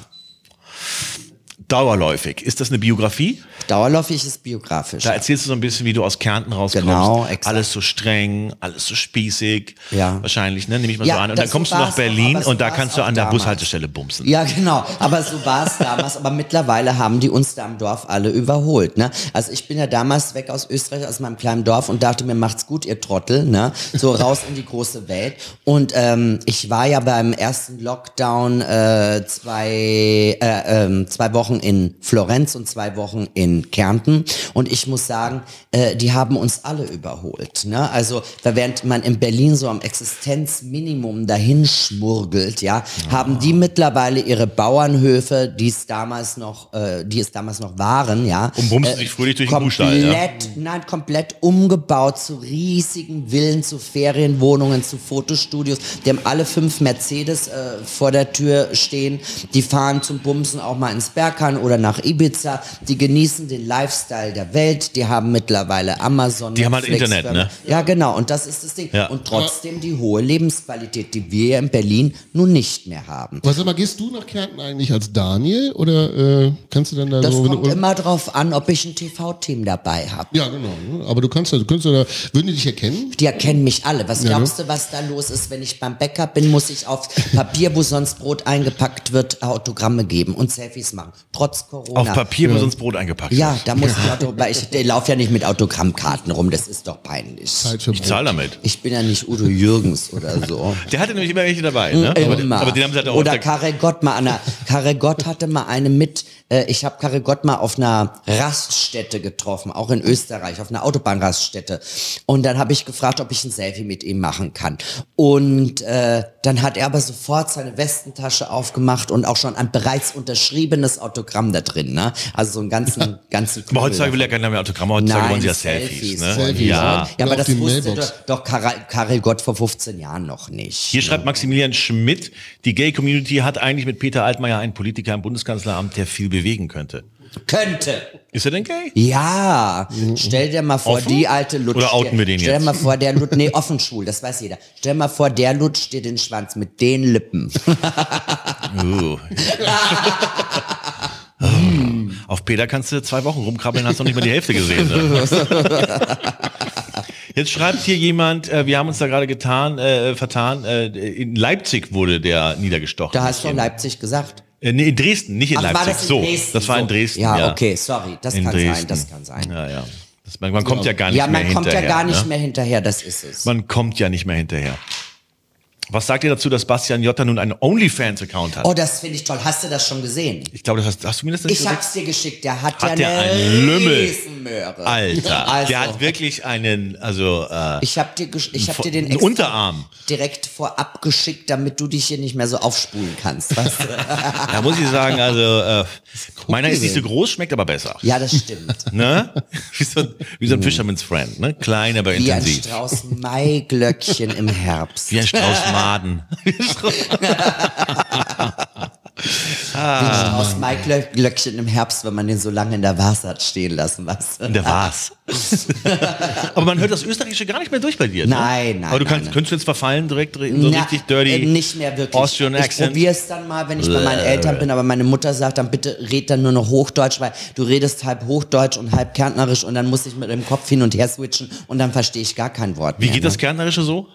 Dauerläufig. Ist das eine Biografie? Dauerläufig ist biografisch. Da erzählst du so ein bisschen, wie du aus Kärnten rauskommst. Genau, exakt. Alles so streng, alles so spießig. Ja. Wahrscheinlich, ne? Nehme ich mal Ja, so an. Und dann kommst so du nach Berlin so und da kannst du an der damals. Bushaltestelle bumsen. Ja, genau. Aber so war es damals. Aber mittlerweile haben die uns da im Dorf alle überholt. Ne? Also ich bin ja damals weg aus Österreich, aus meinem kleinen Dorf und dachte mir, macht's gut, ihr Trottel. Ne? So raus in die große Welt. Und ähm, ich war ja beim ersten Lockdown äh, zwei, äh, ähm, zwei Wochen in Florenz und zwei Wochen in Kärnten. Und ich muss sagen, äh, die haben uns alle überholt. Ne? Also während man in Berlin so am Existenzminimum dahin schmurgelt, ja, haben die mittlerweile ihre Bauernhöfe, die es damals noch, äh, die es damals noch waren, ja, Und bumsen sich fröhlich durch den komplett, Kuhstall, ja. nein, komplett umgebaut zu riesigen Villen, zu Ferienwohnungen, zu Fotostudios. Die haben alle fünf Mercedes äh, vor der Tür stehen. Die fahren zum Bumsen auch mal ins Berghain oder nach Ibiza. Die genießen den Lifestyle der Welt. Die haben mittlerweile Amazon. Die haben halt Netflix, Internet, ne? Ja, genau. Und das ist das Ding. Ja. Und trotzdem die hohe Lebensqualität, die wir in Berlin nun nicht mehr haben. Was mal, gehst du nach Kärnten eigentlich als Daniel oder äh, kannst du dann da Das so... wenn kommt immer drauf an, ob ich ein TV-Team dabei habe. ja, genau. ne? Aber du kannst ja, du könntest ja da, würden die dich erkennen? Die erkennen mich alle. Was Ja, ne? glaubst du, was da los ist? Wenn ich beim Bäcker bin, muss ich auf Papier, wo sonst Brot eingepackt wird, Autogramme geben und Selfies machen. Trotz Corona. Auf Papier, wo sonst Brot eingepackt Ja, ist. da muss ich Auto, weil ich, ich laufe ja nicht mit Autogrammkarten rum, das ist doch peinlich. Ich zahle damit. Ich bin ja nicht Udo Jürgens oder so. Der hatte nämlich immer welche dabei, ne? Aber, Immer. aber den haben sie halt auch Oder Karel Gott mal. Anna. Karel Gott hatte mal eine mit. Äh, ich habe Karel Gott mal auf einer Raststätte getroffen, auch in Österreich, auf einer Autobahnraststätte. Und dann habe ich gefragt, ob ich ein Selfie mit ihm machen kann. Und äh, dann hat er aber sofort seine Westentasche aufgemacht und auch schon ein bereits unterschriebenes Autogramm da drin. Ne? Also so einen ganzen, ganzen. Aber heutzutage will ja keiner mehr Autogramme, heutzutage Nein, wollen sie ja Selfies. Selfies, ne? Selfies, Ja. Ja, aber das wusste Mailbox. doch, doch Karel, Karel Gott vor 15 Jahren noch nicht. Hier schreibt Maximilian Schmidt, die Gay-Community hat eigentlich mit Peter Altmaier einen Politiker im Bundeskanzleramt, der viel bewegen könnte. Könnte. Ist er denn gay? Ja, stell dir mal vor, Offen? die alte lutscht Oder outen wir den Stell dir jetzt? mal vor, der lutscht, nee, offen schwul, das weiß jeder. Stell dir mal vor, der lutscht dir den Schwanz mit den Lippen. Uh. Auf Peter kannst du zwei Wochen rumkrabbeln, hast noch nicht mal die Hälfte gesehen. Ne? Jetzt schreibt hier jemand, äh, wir haben uns da gerade getan, äh, vertan, äh, in Leipzig wurde der niedergestochen. Da hast du Leipzig gesagt. Äh, nee, in Dresden, nicht in Ach, war Leipzig. das in so, Dresden? das war in. Dresden. Ja, Ja, okay, sorry, das in kann Dresden. sein, das kann sein. Ja, ja. Das, man, man kommt ja gar nicht Ja, mehr man kommt ja hinterher. gar nicht ne? mehr hinterher, das ist es. Man kommt ja nicht mehr hinterher. Was sagt ihr dazu, dass Bastian Jotta nun einen OnlyFans-Account hat? Oh, das finde ich toll. Hast du das schon gesehen? Ich glaube, das hast, hast du mir das nicht Ich hab's dir geschickt. Der hat, Hat ja der eine einen Lümmel? Riesenmöhre. Alter, Also. der hat wirklich einen, also äh, Ich hab dir, ich hab dir den Unterarm. direkt vorab geschickt, damit du dich hier nicht mehr so aufspulen kannst. Weißt du? da muss ich sagen, also äh, meiner ist nicht so groß, schmeckt aber besser. ja, das stimmt. Ne? Wie so, ein- wie so ein Fisherman's Friend, ne? Klein, aber Wie ein intensiv. Strauß Maiglöckchen im Herbst. Wie ein Strauß Maden. Ein Strauß Maiglöckchen im Herbst, wenn man den so lange in der Vase hat stehen lassen, du? Und der war's. aber man hört das Österreichische gar nicht mehr durch bei dir. Ne? Nein, nein, Aber du kannst, nein. könntest du jetzt verfallen, direkt reden, so Na, richtig dirty. äh, Nicht mehr wirklich. Austrian ich Accent. probiere es dann mal, wenn ich bei meinen Eltern bin, aber meine Mutter sagt dann bitte red dann nur noch Hochdeutsch, weil du redest halb Hochdeutsch und halb Kärntnerisch und dann muss ich mit dem Kopf hin und her switchen und dann verstehe ich gar kein Wort Wie mehr. geht das Kärntnerische so?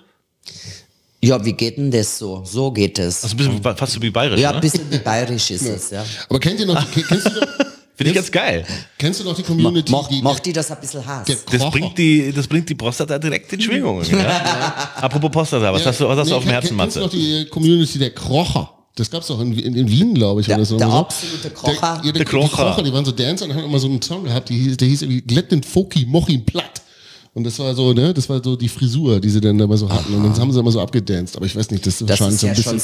Ja, wie geht denn das so? So geht es. Also ein bisschen fast so wie bayerisch, ja, ein ne? bisschen wie bayerisch ist es, ja. Aber kennt ihr noch, die- kennst du noch, Finde ich ganz geil. kennst du noch die Community, Mocht, die, mocht die das ein bisschen Hass? der Das Kocher? bringt, die, das bringt die Prostata direkt in Schwingungen. Ja? Apropos Prostata, was hast du, was hast du auf dem kenn- Herzen, Kennst du noch Matze? die Community der Krocher? Das gab's doch in, in, in Wien, glaube ich. Der- oder so. der absolute Krocher? Der, ja, der, Der die Krocher. Krocher, die waren so Dancer und haben immer so einen Song gehabt, die hieß, der hieß irgendwie Glätt den Foki, moch ihn platt. Und das war so, ne, das war so die Frisur, die sie dann immer so hatten. Und dann haben sie immer so abgedanced. Aber ich weiß nicht, das, das wahrscheinlich ist so ja ein schon bisschen.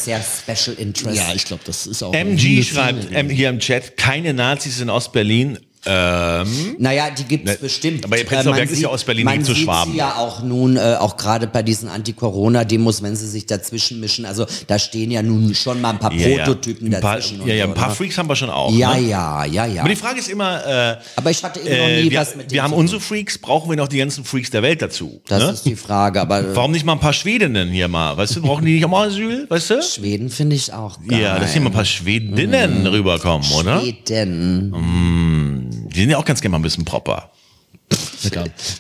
sehr Special Interest. Ja, ich glaube, das ist auch. MG schreibt hier im Chat, keine Nazis in Ostberlin. Ähm, Naja, die gibt's Ne, bestimmt. aber ihr Prenzlauer Berg ist ja sieht- Ostberlin man zu Schwaben. sie ja auch nun, äh, auch gerade bei diesen Anti-Corona-Demos, wenn sie sich dazwischen mischen. Also da stehen ja nun schon mal ein paar ja, ja. Prototypen ein paar, dazwischen. ja, ja, ein paar ne? Freaks haben wir schon auch. Ja, ne? ja, ja, ja. Aber die Frage ist immer, äh, Aber ich hatte eben noch äh, nie wir, was mit wir haben unsere Freaks, brauchen wir noch die ganzen Freaks der Welt dazu. Das ne? ist die Frage, aber äh, Warum nicht mal ein paar Schwedinnen hier mal? Weißt du, brauchen die nicht auch mal Asyl? Weißt du? Schweden finde ich auch geil. Ja, dass hier mal ein paar Schwedinnen rüberkommen, oder? Schweden. Die sind ja auch ganz gerne mal ein bisschen proper. Was,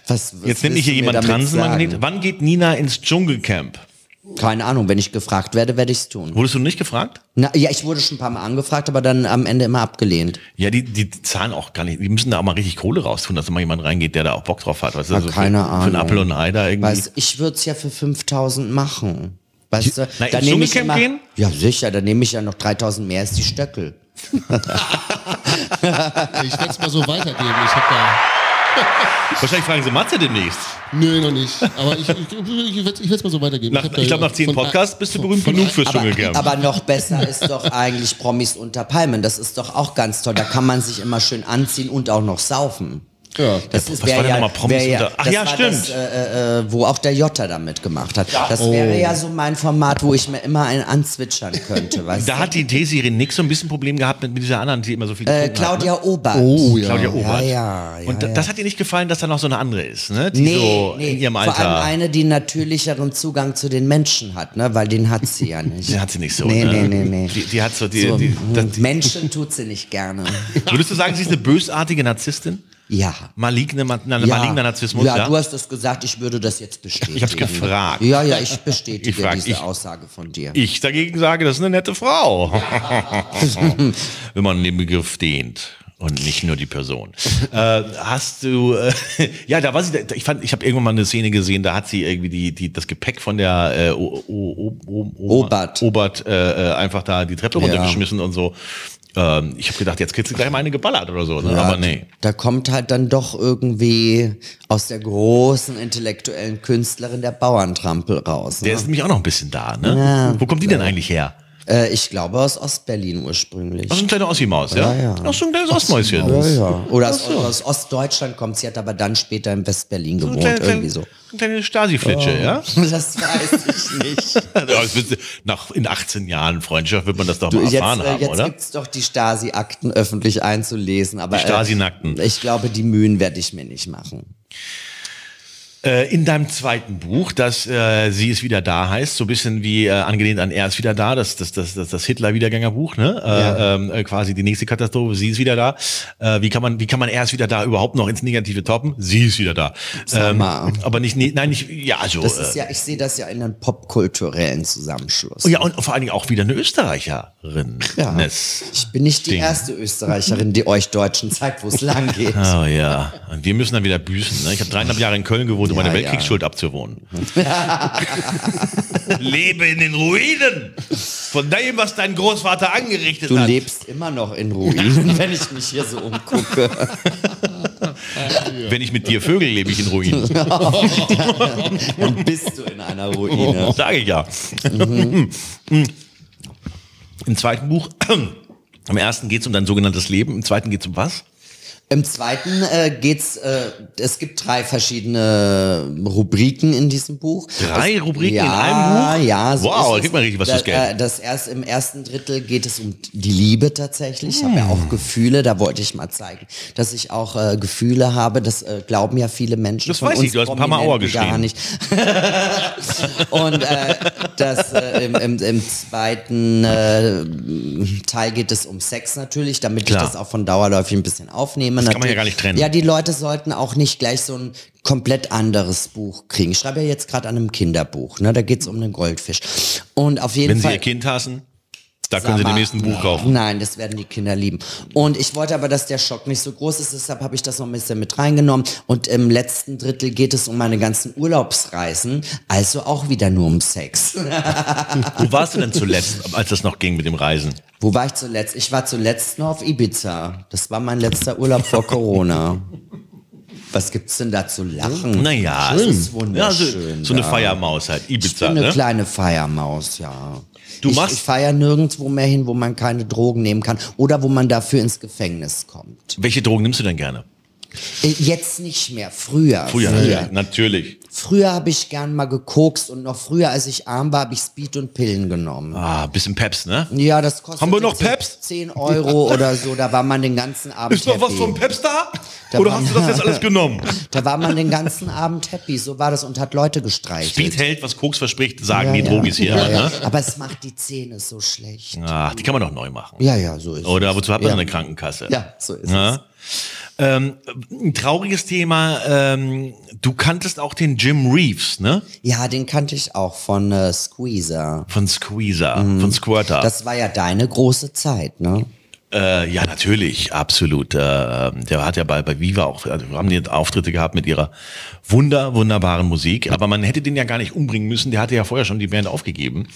was Jetzt nimmt mich hier jemand Transenmagnet. Wann geht Nina ins Dschungelcamp? Keine Ahnung, wenn ich gefragt werde, werde ich's tun. Wurdest du nicht gefragt? Na, ja, ich wurde schon ein paar Mal angefragt, aber dann am Ende immer abgelehnt. Ja, die, die zahlen auch gar nicht. Die müssen da auch mal richtig Kohle raustun, dass da mal jemand reingeht, der da auch Bock drauf hat. Weißt du, Ja, so für, keine Für einen Ahnung. Apfel und ein Ei da irgendwie. Weißt, ich würde es ja für 5000 machen. Weißt du, Na, da ins nehme ich Dschungelcamp immer, gehen? Ja, sicher, da nehme ich ja noch 3000 mehr als die Stöckel. Ich werde es mal so weitergeben. Ich habe da. Wahrscheinlich fragen sie Matze demnächst. Nö, noch nicht. Aber ich, ich, ich werde es mal so weitergeben. Nach, da ich glaube, nach zehn Podcasts bist du von- berühmt von- genug fürs Aber, Dschungelcamp. aber noch besser ist doch eigentlich Promis unter Palmen. Das ist doch auch ganz toll. Da kann man sich immer schön anziehen und auch noch saufen. Ja. Das ist, was war denn ja, nochmal Promis wär ja, unter- Ach ja, stimmt. Das, äh, äh, wo auch der Jota da mitgemacht hat. Das wäre ja so mein Format, wo ich mir immer einen anzwitschern könnte. Weißt Da du? hat die Desiree Nix so ein bisschen Problem gehabt mit, mit dieser anderen, die immer so viel äh, getrunken hat, ne? Claudia Obert. Oh ja. Claudia Obert. ja, ja, Und ja. das hat dir nicht gefallen, dass da noch so eine andere ist, ne? Die Nee, so nee, in ihrem vor allem Alter. eine, die natürlicheren Zugang zu den Menschen hat, ne? weil den hat sie ja nicht. Die hat sie nicht so. Nee, ne? nee, nee, nee. Die, die hat so, die, so, die, das, Menschen tut sie nicht gerne. würdest du sagen, sie ist eine bösartige Narzisstin? Ja. Maligne, ma- na, ja. maligner Narzissmus, ja? ja, du hast es gesagt, ich würde das jetzt bestätigen. Ich hab's gefragt. Ja, ja, ich bestätige Ich frag, diese ich- Aussage von dir. Ich dagegen sage, das ist eine nette Frau. Wenn man den Begriff dehnt. Und nicht nur die Person. äh, hast du, äh, ja, da war sie, ich fand, ich habe irgendwann mal eine Szene gesehen, da hat sie irgendwie die, die, das Gepäck von der äh, o, o, o, o, Obert. Obert äh, äh, einfach da die Treppe Ja. runtergeschmissen und so. Ähm, ich habe gedacht, jetzt kriegst du gleich mal eine geballert oder so, ne? aber nee. Da kommt halt dann doch irgendwie aus der großen intellektuellen Künstlerin der Bauerntrampel raus. Ne? Der ist nämlich auch noch ein bisschen da, ne? Wo kommt die denn eigentlich her? Äh, ich glaube aus Ostberlin ursprünglich. Aus so ein kleiner Ossi-Maus, ja? Ja, ja. Aus so ein kleines Ostmäuschen. Ja, ja. Oder aus, aus Ostdeutschland kommt sie, hat aber dann später in Westberlin So gewohnt, kleine, irgendwie so. Eine kleine Stasi-Flitsche, ja? Das weiß ich nicht. Ja, das Nach, in 18 Jahren Freundschaft wird man das doch Du, mal jetzt erfahren äh, haben, jetzt oder? gibt's doch die Stasi-Akten öffentlich einzulesen. Aber, Die Stasi-Nackten. Äh, ich glaube, die Mühen werde ich mir nicht machen. Äh, in deinem zweiten Buch, das äh, Sie ist wieder da heißt, so ein bisschen wie äh, angelehnt an Er ist wieder da, das, das, das, das, das Hitler-Wiedergängerbuch, ne? Äh, Ja. ähm, äh, quasi die nächste Katastrophe, sie ist wieder da. Wie kann man, wie kann man Er ist wieder da überhaupt noch ins Negative toppen? Sie ist wieder da. Ähm, aber nicht, nee, nein, nicht, ja, also. Das ist ja, ich sehe das ja in einem popkulturellen Zusammenschluss. ja, und vor allen Dingen auch wieder eine Österreicherin. Ja. Ich bin nicht die Ding. erste Österreicherin, die euch Deutschen zeigt, wo es lang geht. Oh ja, und wir müssen dann wieder büßen. Ne? Ich habe dreieinhalb Jahre in Köln gewohnt, um Ja, meine ja. Weltkriegsschuld abzuwohnen. Lebe in den Ruinen von dem, was dein Großvater angerichtet Du hat. lebst immer noch in Ruinen, wenn ich mich hier so umgucke. Wenn ich mit dir vögel, lebe ich in Ruinen. Dann bist du in einer Ruine. Sage ich ja. Im zweiten Buch, im ersten geht es um dein sogenanntes Leben, im zweiten geht es um was? Im zweiten äh, geht's, äh, es gibt drei verschiedene Rubriken in diesem Buch. Drei es, Rubriken ja, in einem Buch? Ja, so Wow, da kriegt man richtig was fürs Geld. Äh, das erst, Im ersten Drittel geht es um die Liebe tatsächlich. Ich habe ja Hm. auch Gefühle, da wollte ich mal zeigen, dass ich auch äh, Gefühle habe. Das äh, glauben ja viele Menschen Das von weiß uns ich, du hast ein paar Mal Aua Prominenten gar nicht. Und äh, das, äh, im, im, im zweiten äh, Teil geht es um Sex natürlich, damit Klar. ich das auch von dauerläufig ein bisschen aufnehme. Das kann man ja gar nicht trennen. Ja, die Leute sollten auch nicht gleich so ein komplett anderes Buch kriegen. Ich schreibe ja jetzt gerade an einem Kinderbuch, ne? da geht's um einen Goldfisch. Und auf jeden Wenn sie Fall... ihr Kind hassen, da können sie den nächsten Buch kaufen. Nein, das werden die Kinder lieben. Und ich wollte aber, dass der Schock nicht so groß ist, deshalb habe ich das noch ein bisschen mit reingenommen. Und im letzten Drittel geht es um meine ganzen Urlaubsreisen, also auch wieder nur um Sex. Wo warst du denn zuletzt, als das noch ging mit dem Reisen? Wo war ich zuletzt? Ich war zuletzt noch auf Ibiza. Das war mein letzter Urlaub vor Corona. Was gibt's denn da zu lachen? Naja, das ist ja, so, wunderschön. so eine. Feiermaus halt, Ich Ibiza, bin eine ne? kleine Feiermaus, ja. Du ich, machst- ich feiere nirgendwo mehr hin, wo man keine Drogen nehmen kann oder wo man dafür ins Gefängnis kommt. Welche Drogen nimmst du denn gerne? Äh, Jetzt nicht mehr, früher. Früher, Früher, natürlich. früher habe ich gern mal gekokst und noch früher, als ich arm war, habe ich Speed und Pillen genommen. Ah, bisschen Peps, ne? Ja, das kostet Haben wir noch Peps? 10 Euro oder so, da war man den ganzen Abend Ist noch was happy. vom Peps da? Da Oder hast du das jetzt alles genommen? Da war man den ganzen Abend happy, so war das und hat Leute gestreichelt. Speed hält, was Koks verspricht, sagen ja, die ja. Drogis hier. Ja, ja. Ne? Aber es macht die Zähne so schlecht. Ach, die kann man doch neu machen. Ja, ja, so ist Oder es. wozu hat man ja. eine Krankenkasse? Ja, so ist Ja. Ähm, ein trauriges Thema. Ähm, du kanntest auch den Jim Reeves, ne? Ja, den kannte ich auch von äh, Squeezer. Von Squeezer, von Squirter. Mhm. Das war ja deine große Zeit, ne? Äh, ja, natürlich, absolut. Äh, der hat ja bei, bei Viva auch, also haben die Auftritte gehabt mit ihrer wunder, wunderbaren Musik. Aber man hätte den ja gar nicht umbringen müssen. Der hatte ja vorher schon die Band aufgegeben.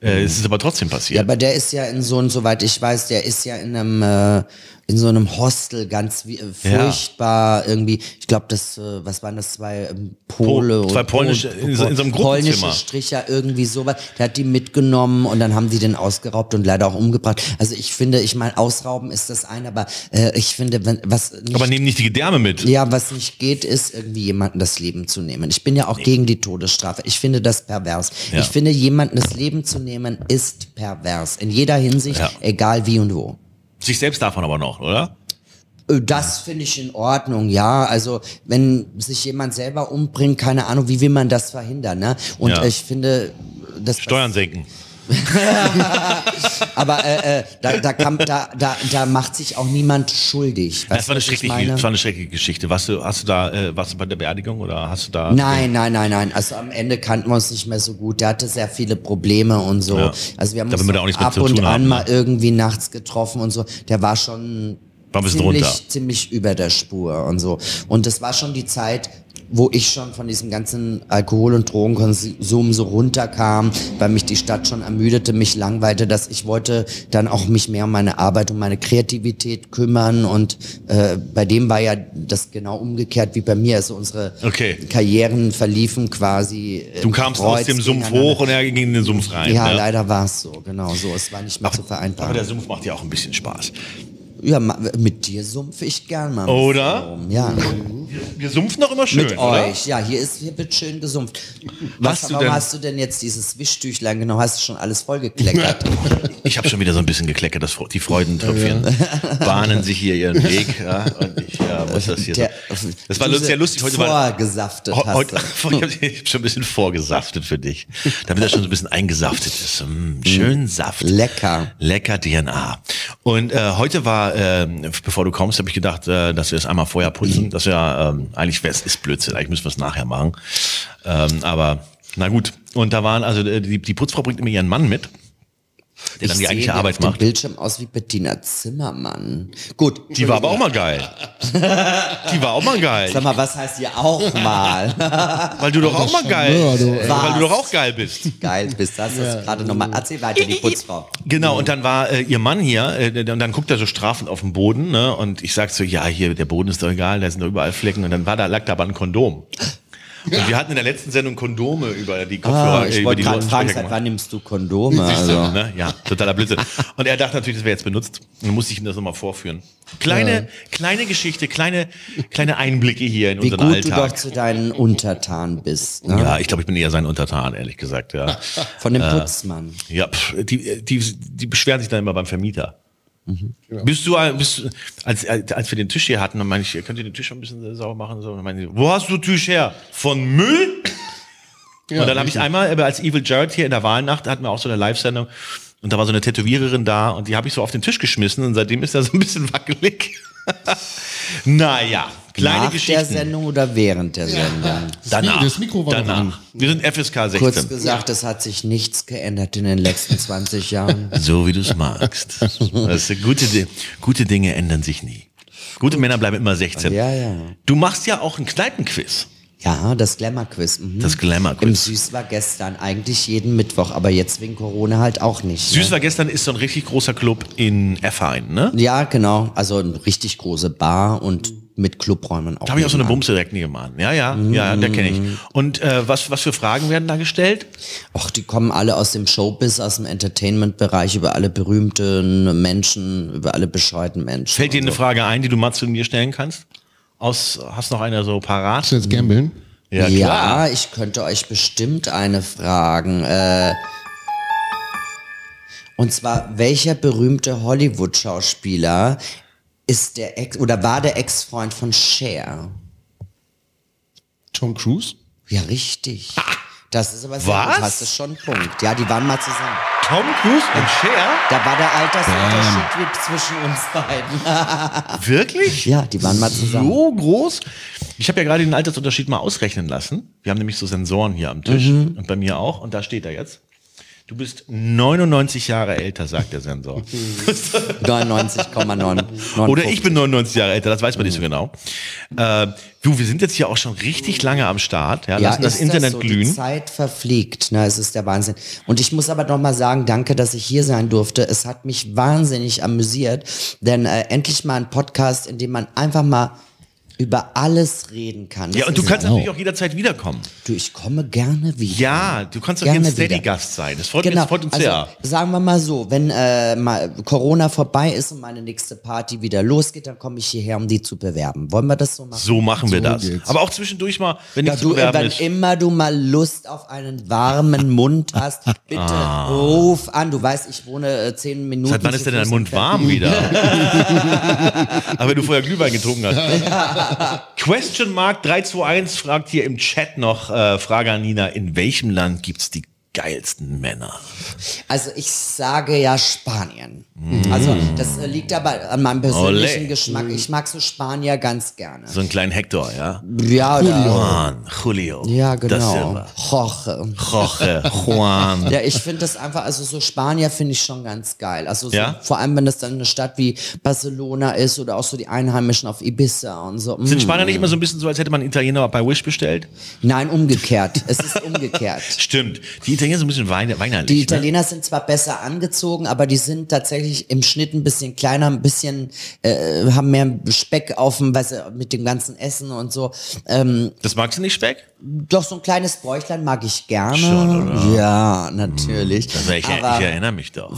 Äh, es ist aber trotzdem Ja, passiert. aber der ist ja in so, soweit ich weiß, der ist ja in einem, äh, in so einem Hostel ganz wie, äh, furchtbar irgendwie. Ich glaube, das, äh, was waren das, zwei ähm, Pole? Po- zwei polnische- in so- in so einem Gruppenzimmer. Polnische Stricher, irgendwie sowas. Der hat die mitgenommen und dann haben die den ausgeraubt und leider auch umgebracht. Also ich finde, ich meine, ausrauben ist das eine, aber äh, ich finde, wenn, was nicht aber nehmen nicht die Gedärme mit. Ja, was nicht geht, ist irgendwie jemanden das Leben zu nehmen. Ich bin ja auch gegen die Todesstrafe. Ich finde das pervers. Ja. Ich finde, jemanden das Leben zu nehmen, ist pervers. In jeder Hinsicht, Ja. egal wie und wo. Sich selbst davon aber noch, oder? Äh, Das finde ich in Ordnung, ja. Also wenn sich jemand selber umbringt, keine Ahnung, wie will man das verhindern, ne? Und Ja. äh, ich finde, das Steuern senken. aber äh, äh, da, da, kann, da, da, da macht sich auch niemand schuldig. Das war, eine schreckliche, das war eine schreckliche Geschichte. Warst du, hast du da, äh, warst du bei der Beerdigung oder hast du da? Nein, nein, nein, nein. Also am Ende kannten wir uns nicht mehr so gut. Der hatte sehr viele Probleme und so. Ja. Also wir haben Da uns da auch ab und an haben, mal irgendwie nachts getroffen und so. Der war schon War ziemlich, drunter. ziemlich über der Spur und so. Und das war schon die Zeit, wo ich schon von diesem ganzen Alkohol- und Drogenkonsum so runterkam, weil mich die Stadt schon ermüdete, mich langweilte, dass ich wollte dann auch mich mehr um meine Arbeit, um meine Kreativität kümmern und äh, bei dem war ja das genau umgekehrt wie bei mir. Also unsere Okay. Karrieren verliefen quasi. äh, Du kamst aus dem Sumpf hoch und er ging in den Sumpf rein. Ja, ne? leider war es so, genau so. Es war nicht mehr zu Aber vereinbaren. der Sumpf macht ja auch ein bisschen Spaß. Ja, mit dir sumpfe ich gern mal. Oder? rum. Ja. Wir sumpfen doch immer schön, Mit oder? euch. Ja, hier ist, hier wird schön gesumpft. Hast Was, du warum denn- hast du denn jetzt dieses Wischtüchlein genau? Hast du schon alles vollgekleckert? Ich habe schon wieder so ein bisschen gekleckert, das, die Freudentröpfchen bahnen sich hier ihren Weg. Ja, und ich ja, muss das hier Der- so. Das war du sehr lustig. Heute war, Vorgesaftet hast heute, du. ich habe schon ein bisschen vorgesaftet für dich, damit er schon so ein bisschen eingesaftet ist. Mm, schön Saft. Lecker. Lecker DNA. Und äh, heute war, äh, bevor du kommst, habe ich gedacht, äh, dass wir es einmal vorher putzen. Das ja ähm, eigentlich wär's, ist Blödsinn. Eigentlich müssen wir es nachher machen. Ähm, aber na gut. Und da waren also äh, die, die Putzfrau bringt immer ihren Mann mit. Der dann die eigentliche Arbeit auf dem macht. Bildschirm aus wie Bettina Zimmermann. Gut. Die war aber auch mal geil. Die war auch mal geil. Sag mal, was heißt hier auch mal? Weil du doch auch mal geil du. Weil du doch auch geil bist. Geil bist das ist gerade nochmal. Erzähl weiter, die Putzfrau. Genau, und dann war äh, ihr Mann hier, äh, und dann guckt er so strafend auf den Boden, ne? Und ich sag so, ja, hier, der Boden ist doch egal, da sind doch überall Flecken. Und dann war da, lag da aber ein Kondom. Und wir hatten in der letzten Sendung Kondome über die Kopfhörer, Ah, äh, ich über wollte die gerade fragen, seit wann nimmst du Kondome? Siehst du, Also. ne? Ja, totaler Blödsinn. Und er dachte natürlich, das wäre jetzt benutzt. Dann musste ich ihm das nochmal vorführen. Kleine, kleine Geschichte, kleine, kleine Einblicke hier in Wie unseren gut du doch Alltag. zu deinen Untertanen bist. Ne? ja, ich glaube, ich bin eher sein Untertan, ehrlich gesagt, ja. Von dem Putzmann. Ja, pff, die, die, die beschweren sich dann immer beim Vermieter. Mhm. Bist du, bist, als, als wir den Tisch hier hatten, dann meine ich, könnt ihr den Tisch ein bisschen sauber machen? So, dann meinen sie, wo hast du Tisch her? Von Müll? und dann habe ich einmal, als Evil Jared hier in der Wahlnacht, hatten wir auch so eine Live-Sendung, und da war so eine Tätowiererin da, und die habe ich so auf den Tisch geschmissen, und seitdem ist er so ein bisschen wackelig. naja, kleine Nach der Geschichten. Sendung oder während der Sendung? Danach. Das Mikro war danach. an. Wir sind FSK 16. Kurz gesagt, es hat sich nichts geändert in den letzten 20 Jahren. So wie du es magst. Das ist, gute, gute Dinge ändern sich nie. Gute Männer bleiben immer 16. Ja, ja. Du machst ja auch ein Kneipenquiz. Ja, das Glamour-Quiz. Mhm. Das Im Glamour-Quiz. Süß war gestern eigentlich jeden Mittwoch, aber jetzt wegen Corona halt auch nicht. Süß ne? war gestern ist so ein richtig großer Club in Erfahren, ne? Ja, genau. Also eine richtig große Bar und mit Clubräumen auch. Da habe ich auch so eine nebenan. Bumse direkt nie gemacht. Ja, ja, ja, der kenne ich. Und äh, was, was für Fragen werden da gestellt? Och, die kommen alle aus dem Showbiz, aus dem Entertainment-Bereich, über alle berühmten Menschen, über alle bescheuerten Menschen. Fällt dir eine so. Frage ein, die du mal zu mir stellen kannst? Aus, hast noch einer so parat? Hast du jetzt gambeln? Ja, Ja, ich könnte euch bestimmt eine fragen. Äh, und zwar, welcher berühmte Hollywood-Schauspieler ist der Ex oder war der Ex-Freund von Cher? Tom Cruise? Ja, richtig. Das ist aber sehr Was? gut. Hast du schon einen Punkt. Ja, die waren mal zusammen. Tom Cruise und Cher? Da war der Altersunterschied wie zwischen uns beiden. Wirklich? Ja, die waren mal zusammen. So groß? Ich habe ja gerade den Altersunterschied mal ausrechnen lassen. Wir haben nämlich so Sensoren hier am Tisch Mhm. und bei mir auch. Und da steht er jetzt. Du bist 99 Jahre älter, sagt der Sensor. 99,9. Oder ich bin 99 Jahre älter, das weiß man nicht so genau. Äh, du, wir sind jetzt hier auch schon richtig lange am Start. Ja, lassen das Internet so? Die glühen. Zeit verfliegt, ne? Es ist der Wahnsinn. Und ich muss aber noch mal sagen, danke, dass ich hier sein durfte. Es hat mich wahnsinnig amüsiert, denn äh, endlich mal ein Podcast, in dem man einfach mal über alles reden kann. Das Ja, und du kannst natürlich auch jederzeit wiederkommen. Du, ich komme gerne wieder. Ja, du kannst ein Gerne wieder. Steady-Gast sein. Das freut, mich, Genau, das freut uns also, sehr. sagen wir mal so, wenn äh, mal Corona vorbei ist und meine nächste Party wieder losgeht, dann komme ich hierher, um die zu bewerben. Wollen wir das so machen? So machen wir So das. geht's. Aber auch zwischendurch mal, wenn Ja, du, äh, bewerben wenn ist. immer du mal Lust auf einen warmen Mund hast, bitte Ah. ruf an. Du weißt, ich wohne äh, zehn Minuten. Seit wann ist denn dein Mund warm wieder? Aber wenn du vorher Glühwein getrunken hast. Question Mark 321 fragt hier im Chat noch, äh, Frage an Nina, in welchem Land gibt's die geilsten Männer? Also ich sage ja Spanien. Also das äh, liegt aber an meinem persönlichen Ole. Geschmack. Ich mag so Spanier ganz gerne. So einen kleinen Hector, ja? Ja, oder, Juan, Julio. ja genau. Jorge. Jorge, Juan. Ja, ich finde das einfach, also so Spanier finde ich schon ganz geil. Also so, Ja? vor allem, wenn das dann eine Stadt wie Barcelona ist oder auch so die Einheimischen auf Ibiza und so. Sind Mm. Spanier nicht immer so ein bisschen so, als hätte man Italiener bei Wish bestellt? Nein, umgekehrt. Es ist umgekehrt. Stimmt. Die Italiener sind ein bisschen weine, weinerlich. Die ne? Italiener sind zwar besser angezogen, aber die sind tatsächlich im Schnitt ein bisschen kleiner, ein bisschen, äh, haben mehr Speck auf dem, weißt du, mit dem ganzen Essen und so. Ähm, Das magst du nicht, Speck? doch so ein kleines Bäuchlein mag ich gerne. Schon? Ja, natürlich. Also ich, aber ich erinnere mich doch,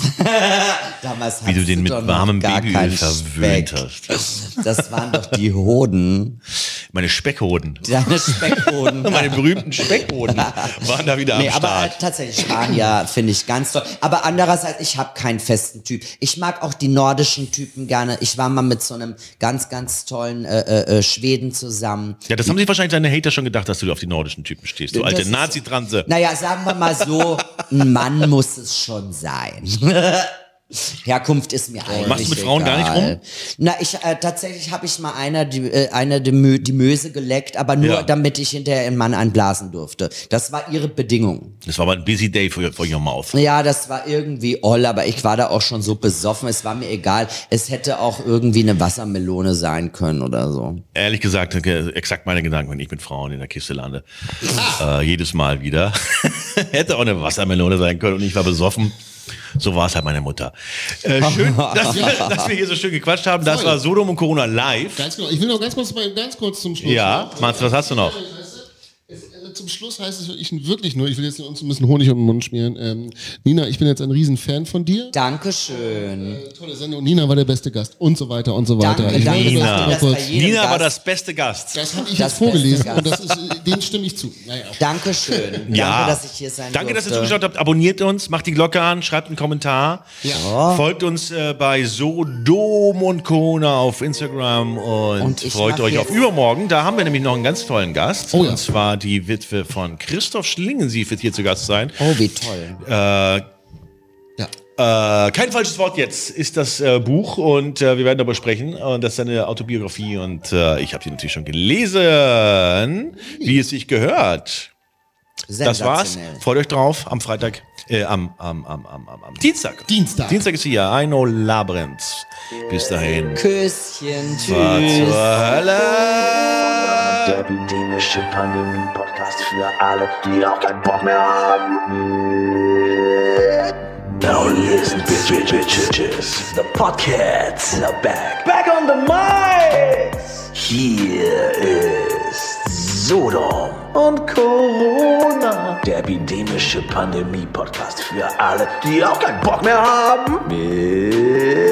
damals wie du den mit warmem Babyöl verwöhnt Speck. hast. Das waren doch die Hoden. Meine Speckhoden. Deine Speckhoden. Meine berühmten Speckhoden waren da wieder Nee, am aber Start. Tatsächlich Spanier finde ich ganz toll. Aber andererseits, ich habe keinen festen Typ. Ich mag auch die nordischen Typen gerne. Ich war mal mit so einem ganz, ganz tollen äh, äh, äh, Schweden zusammen. Ja, das haben sich wahrscheinlich deine Hater schon gedacht, dass du auf die nordischen Typen stehst. Du alte Nazi-Transe. Naja, sagen wir mal so, ein Mann muss es schon sein. Herkunft ist mir eigentlich Machst du mit Frauen egal. gar nicht rum? Na, ich äh, tatsächlich habe ich mal einer die, äh, eine die, Mö die Möse geleckt, aber nur Ja. damit ich hinterher einen Mann einblasen durfte. Das war ihre Bedingung. Das war aber ein busy day for, for your mouth. Ja, das war irgendwie oll, aber ich war da auch schon so besoffen. Es war mir egal. Es hätte auch irgendwie eine Wassermelone sein können oder so. Ehrlich gesagt, exakt meine Gedanken, wenn ich mit Frauen in der Kiste lande. Äh, jedes Mal wieder. Hätte auch eine Wassermelone sein können und ich war besoffen. So war es halt meine Mutter. Äh, schön, dass wir, dass wir hier so schön gequatscht haben. Das Voll. war Sodom und Corona live. Ganz genau. Ich will noch ganz kurz, mal- ganz kurz zum Schluss. Ja, Mats, was hast du noch? Zum Schluss heißt es wirklich, wirklich nur, ich will jetzt uns ein bisschen Honig um den Mund schmieren. Ähm, Nina, ich bin jetzt ein Riesenfan von dir. Dankeschön. Äh, tolle Sendung. Nina war der beste Gast und so weiter und so weiter. Danke, ich danke, Nina. das das Nina war das beste Gast. das habe ich Das jetzt vorgelesen und das ist, äh, dem stimme ich zu. Naja. Dankeschön. Ja. Danke, dass ich hier sein Danke, dass ihr durfte. zugeschaut habt. Abonniert uns, macht die Glocke an, schreibt einen Kommentar. Ja. Folgt uns äh, bei Sodom und Corona auf Instagram und, Und freut euch auf übermorgen. Da haben wir nämlich noch einen ganz tollen Gast. Oh ja. Und zwar die Witwe von Christoph Schlingensief wird hier zu Gast sein. Oh, wie toll. Äh, Ja. Äh, kein falsches Wort jetzt ist das äh, Buch und äh, wir werden darüber sprechen. Und das ist eine Autobiografie und äh, ich habe sie natürlich schon gelesen, wie es sich gehört. Das war's. Freut euch drauf am Freitag, äh, am, am, am, am, am, am Dienstag. Dienstag. Dienstag ist hier. Eino Labyrinth. Bis dahin. Küsschen, zur tschüss. Hölle? Der epidemische Pandemie-Podcast für alle, die auch keinen Bock mehr haben. Now listen, bitch, bitch, bitches. The podcasts are back. Back on the mics. Hier ist Sodom und Corona. Der epidemische Pandemie-Podcast für alle, die auch keinen Bock mehr haben. Mit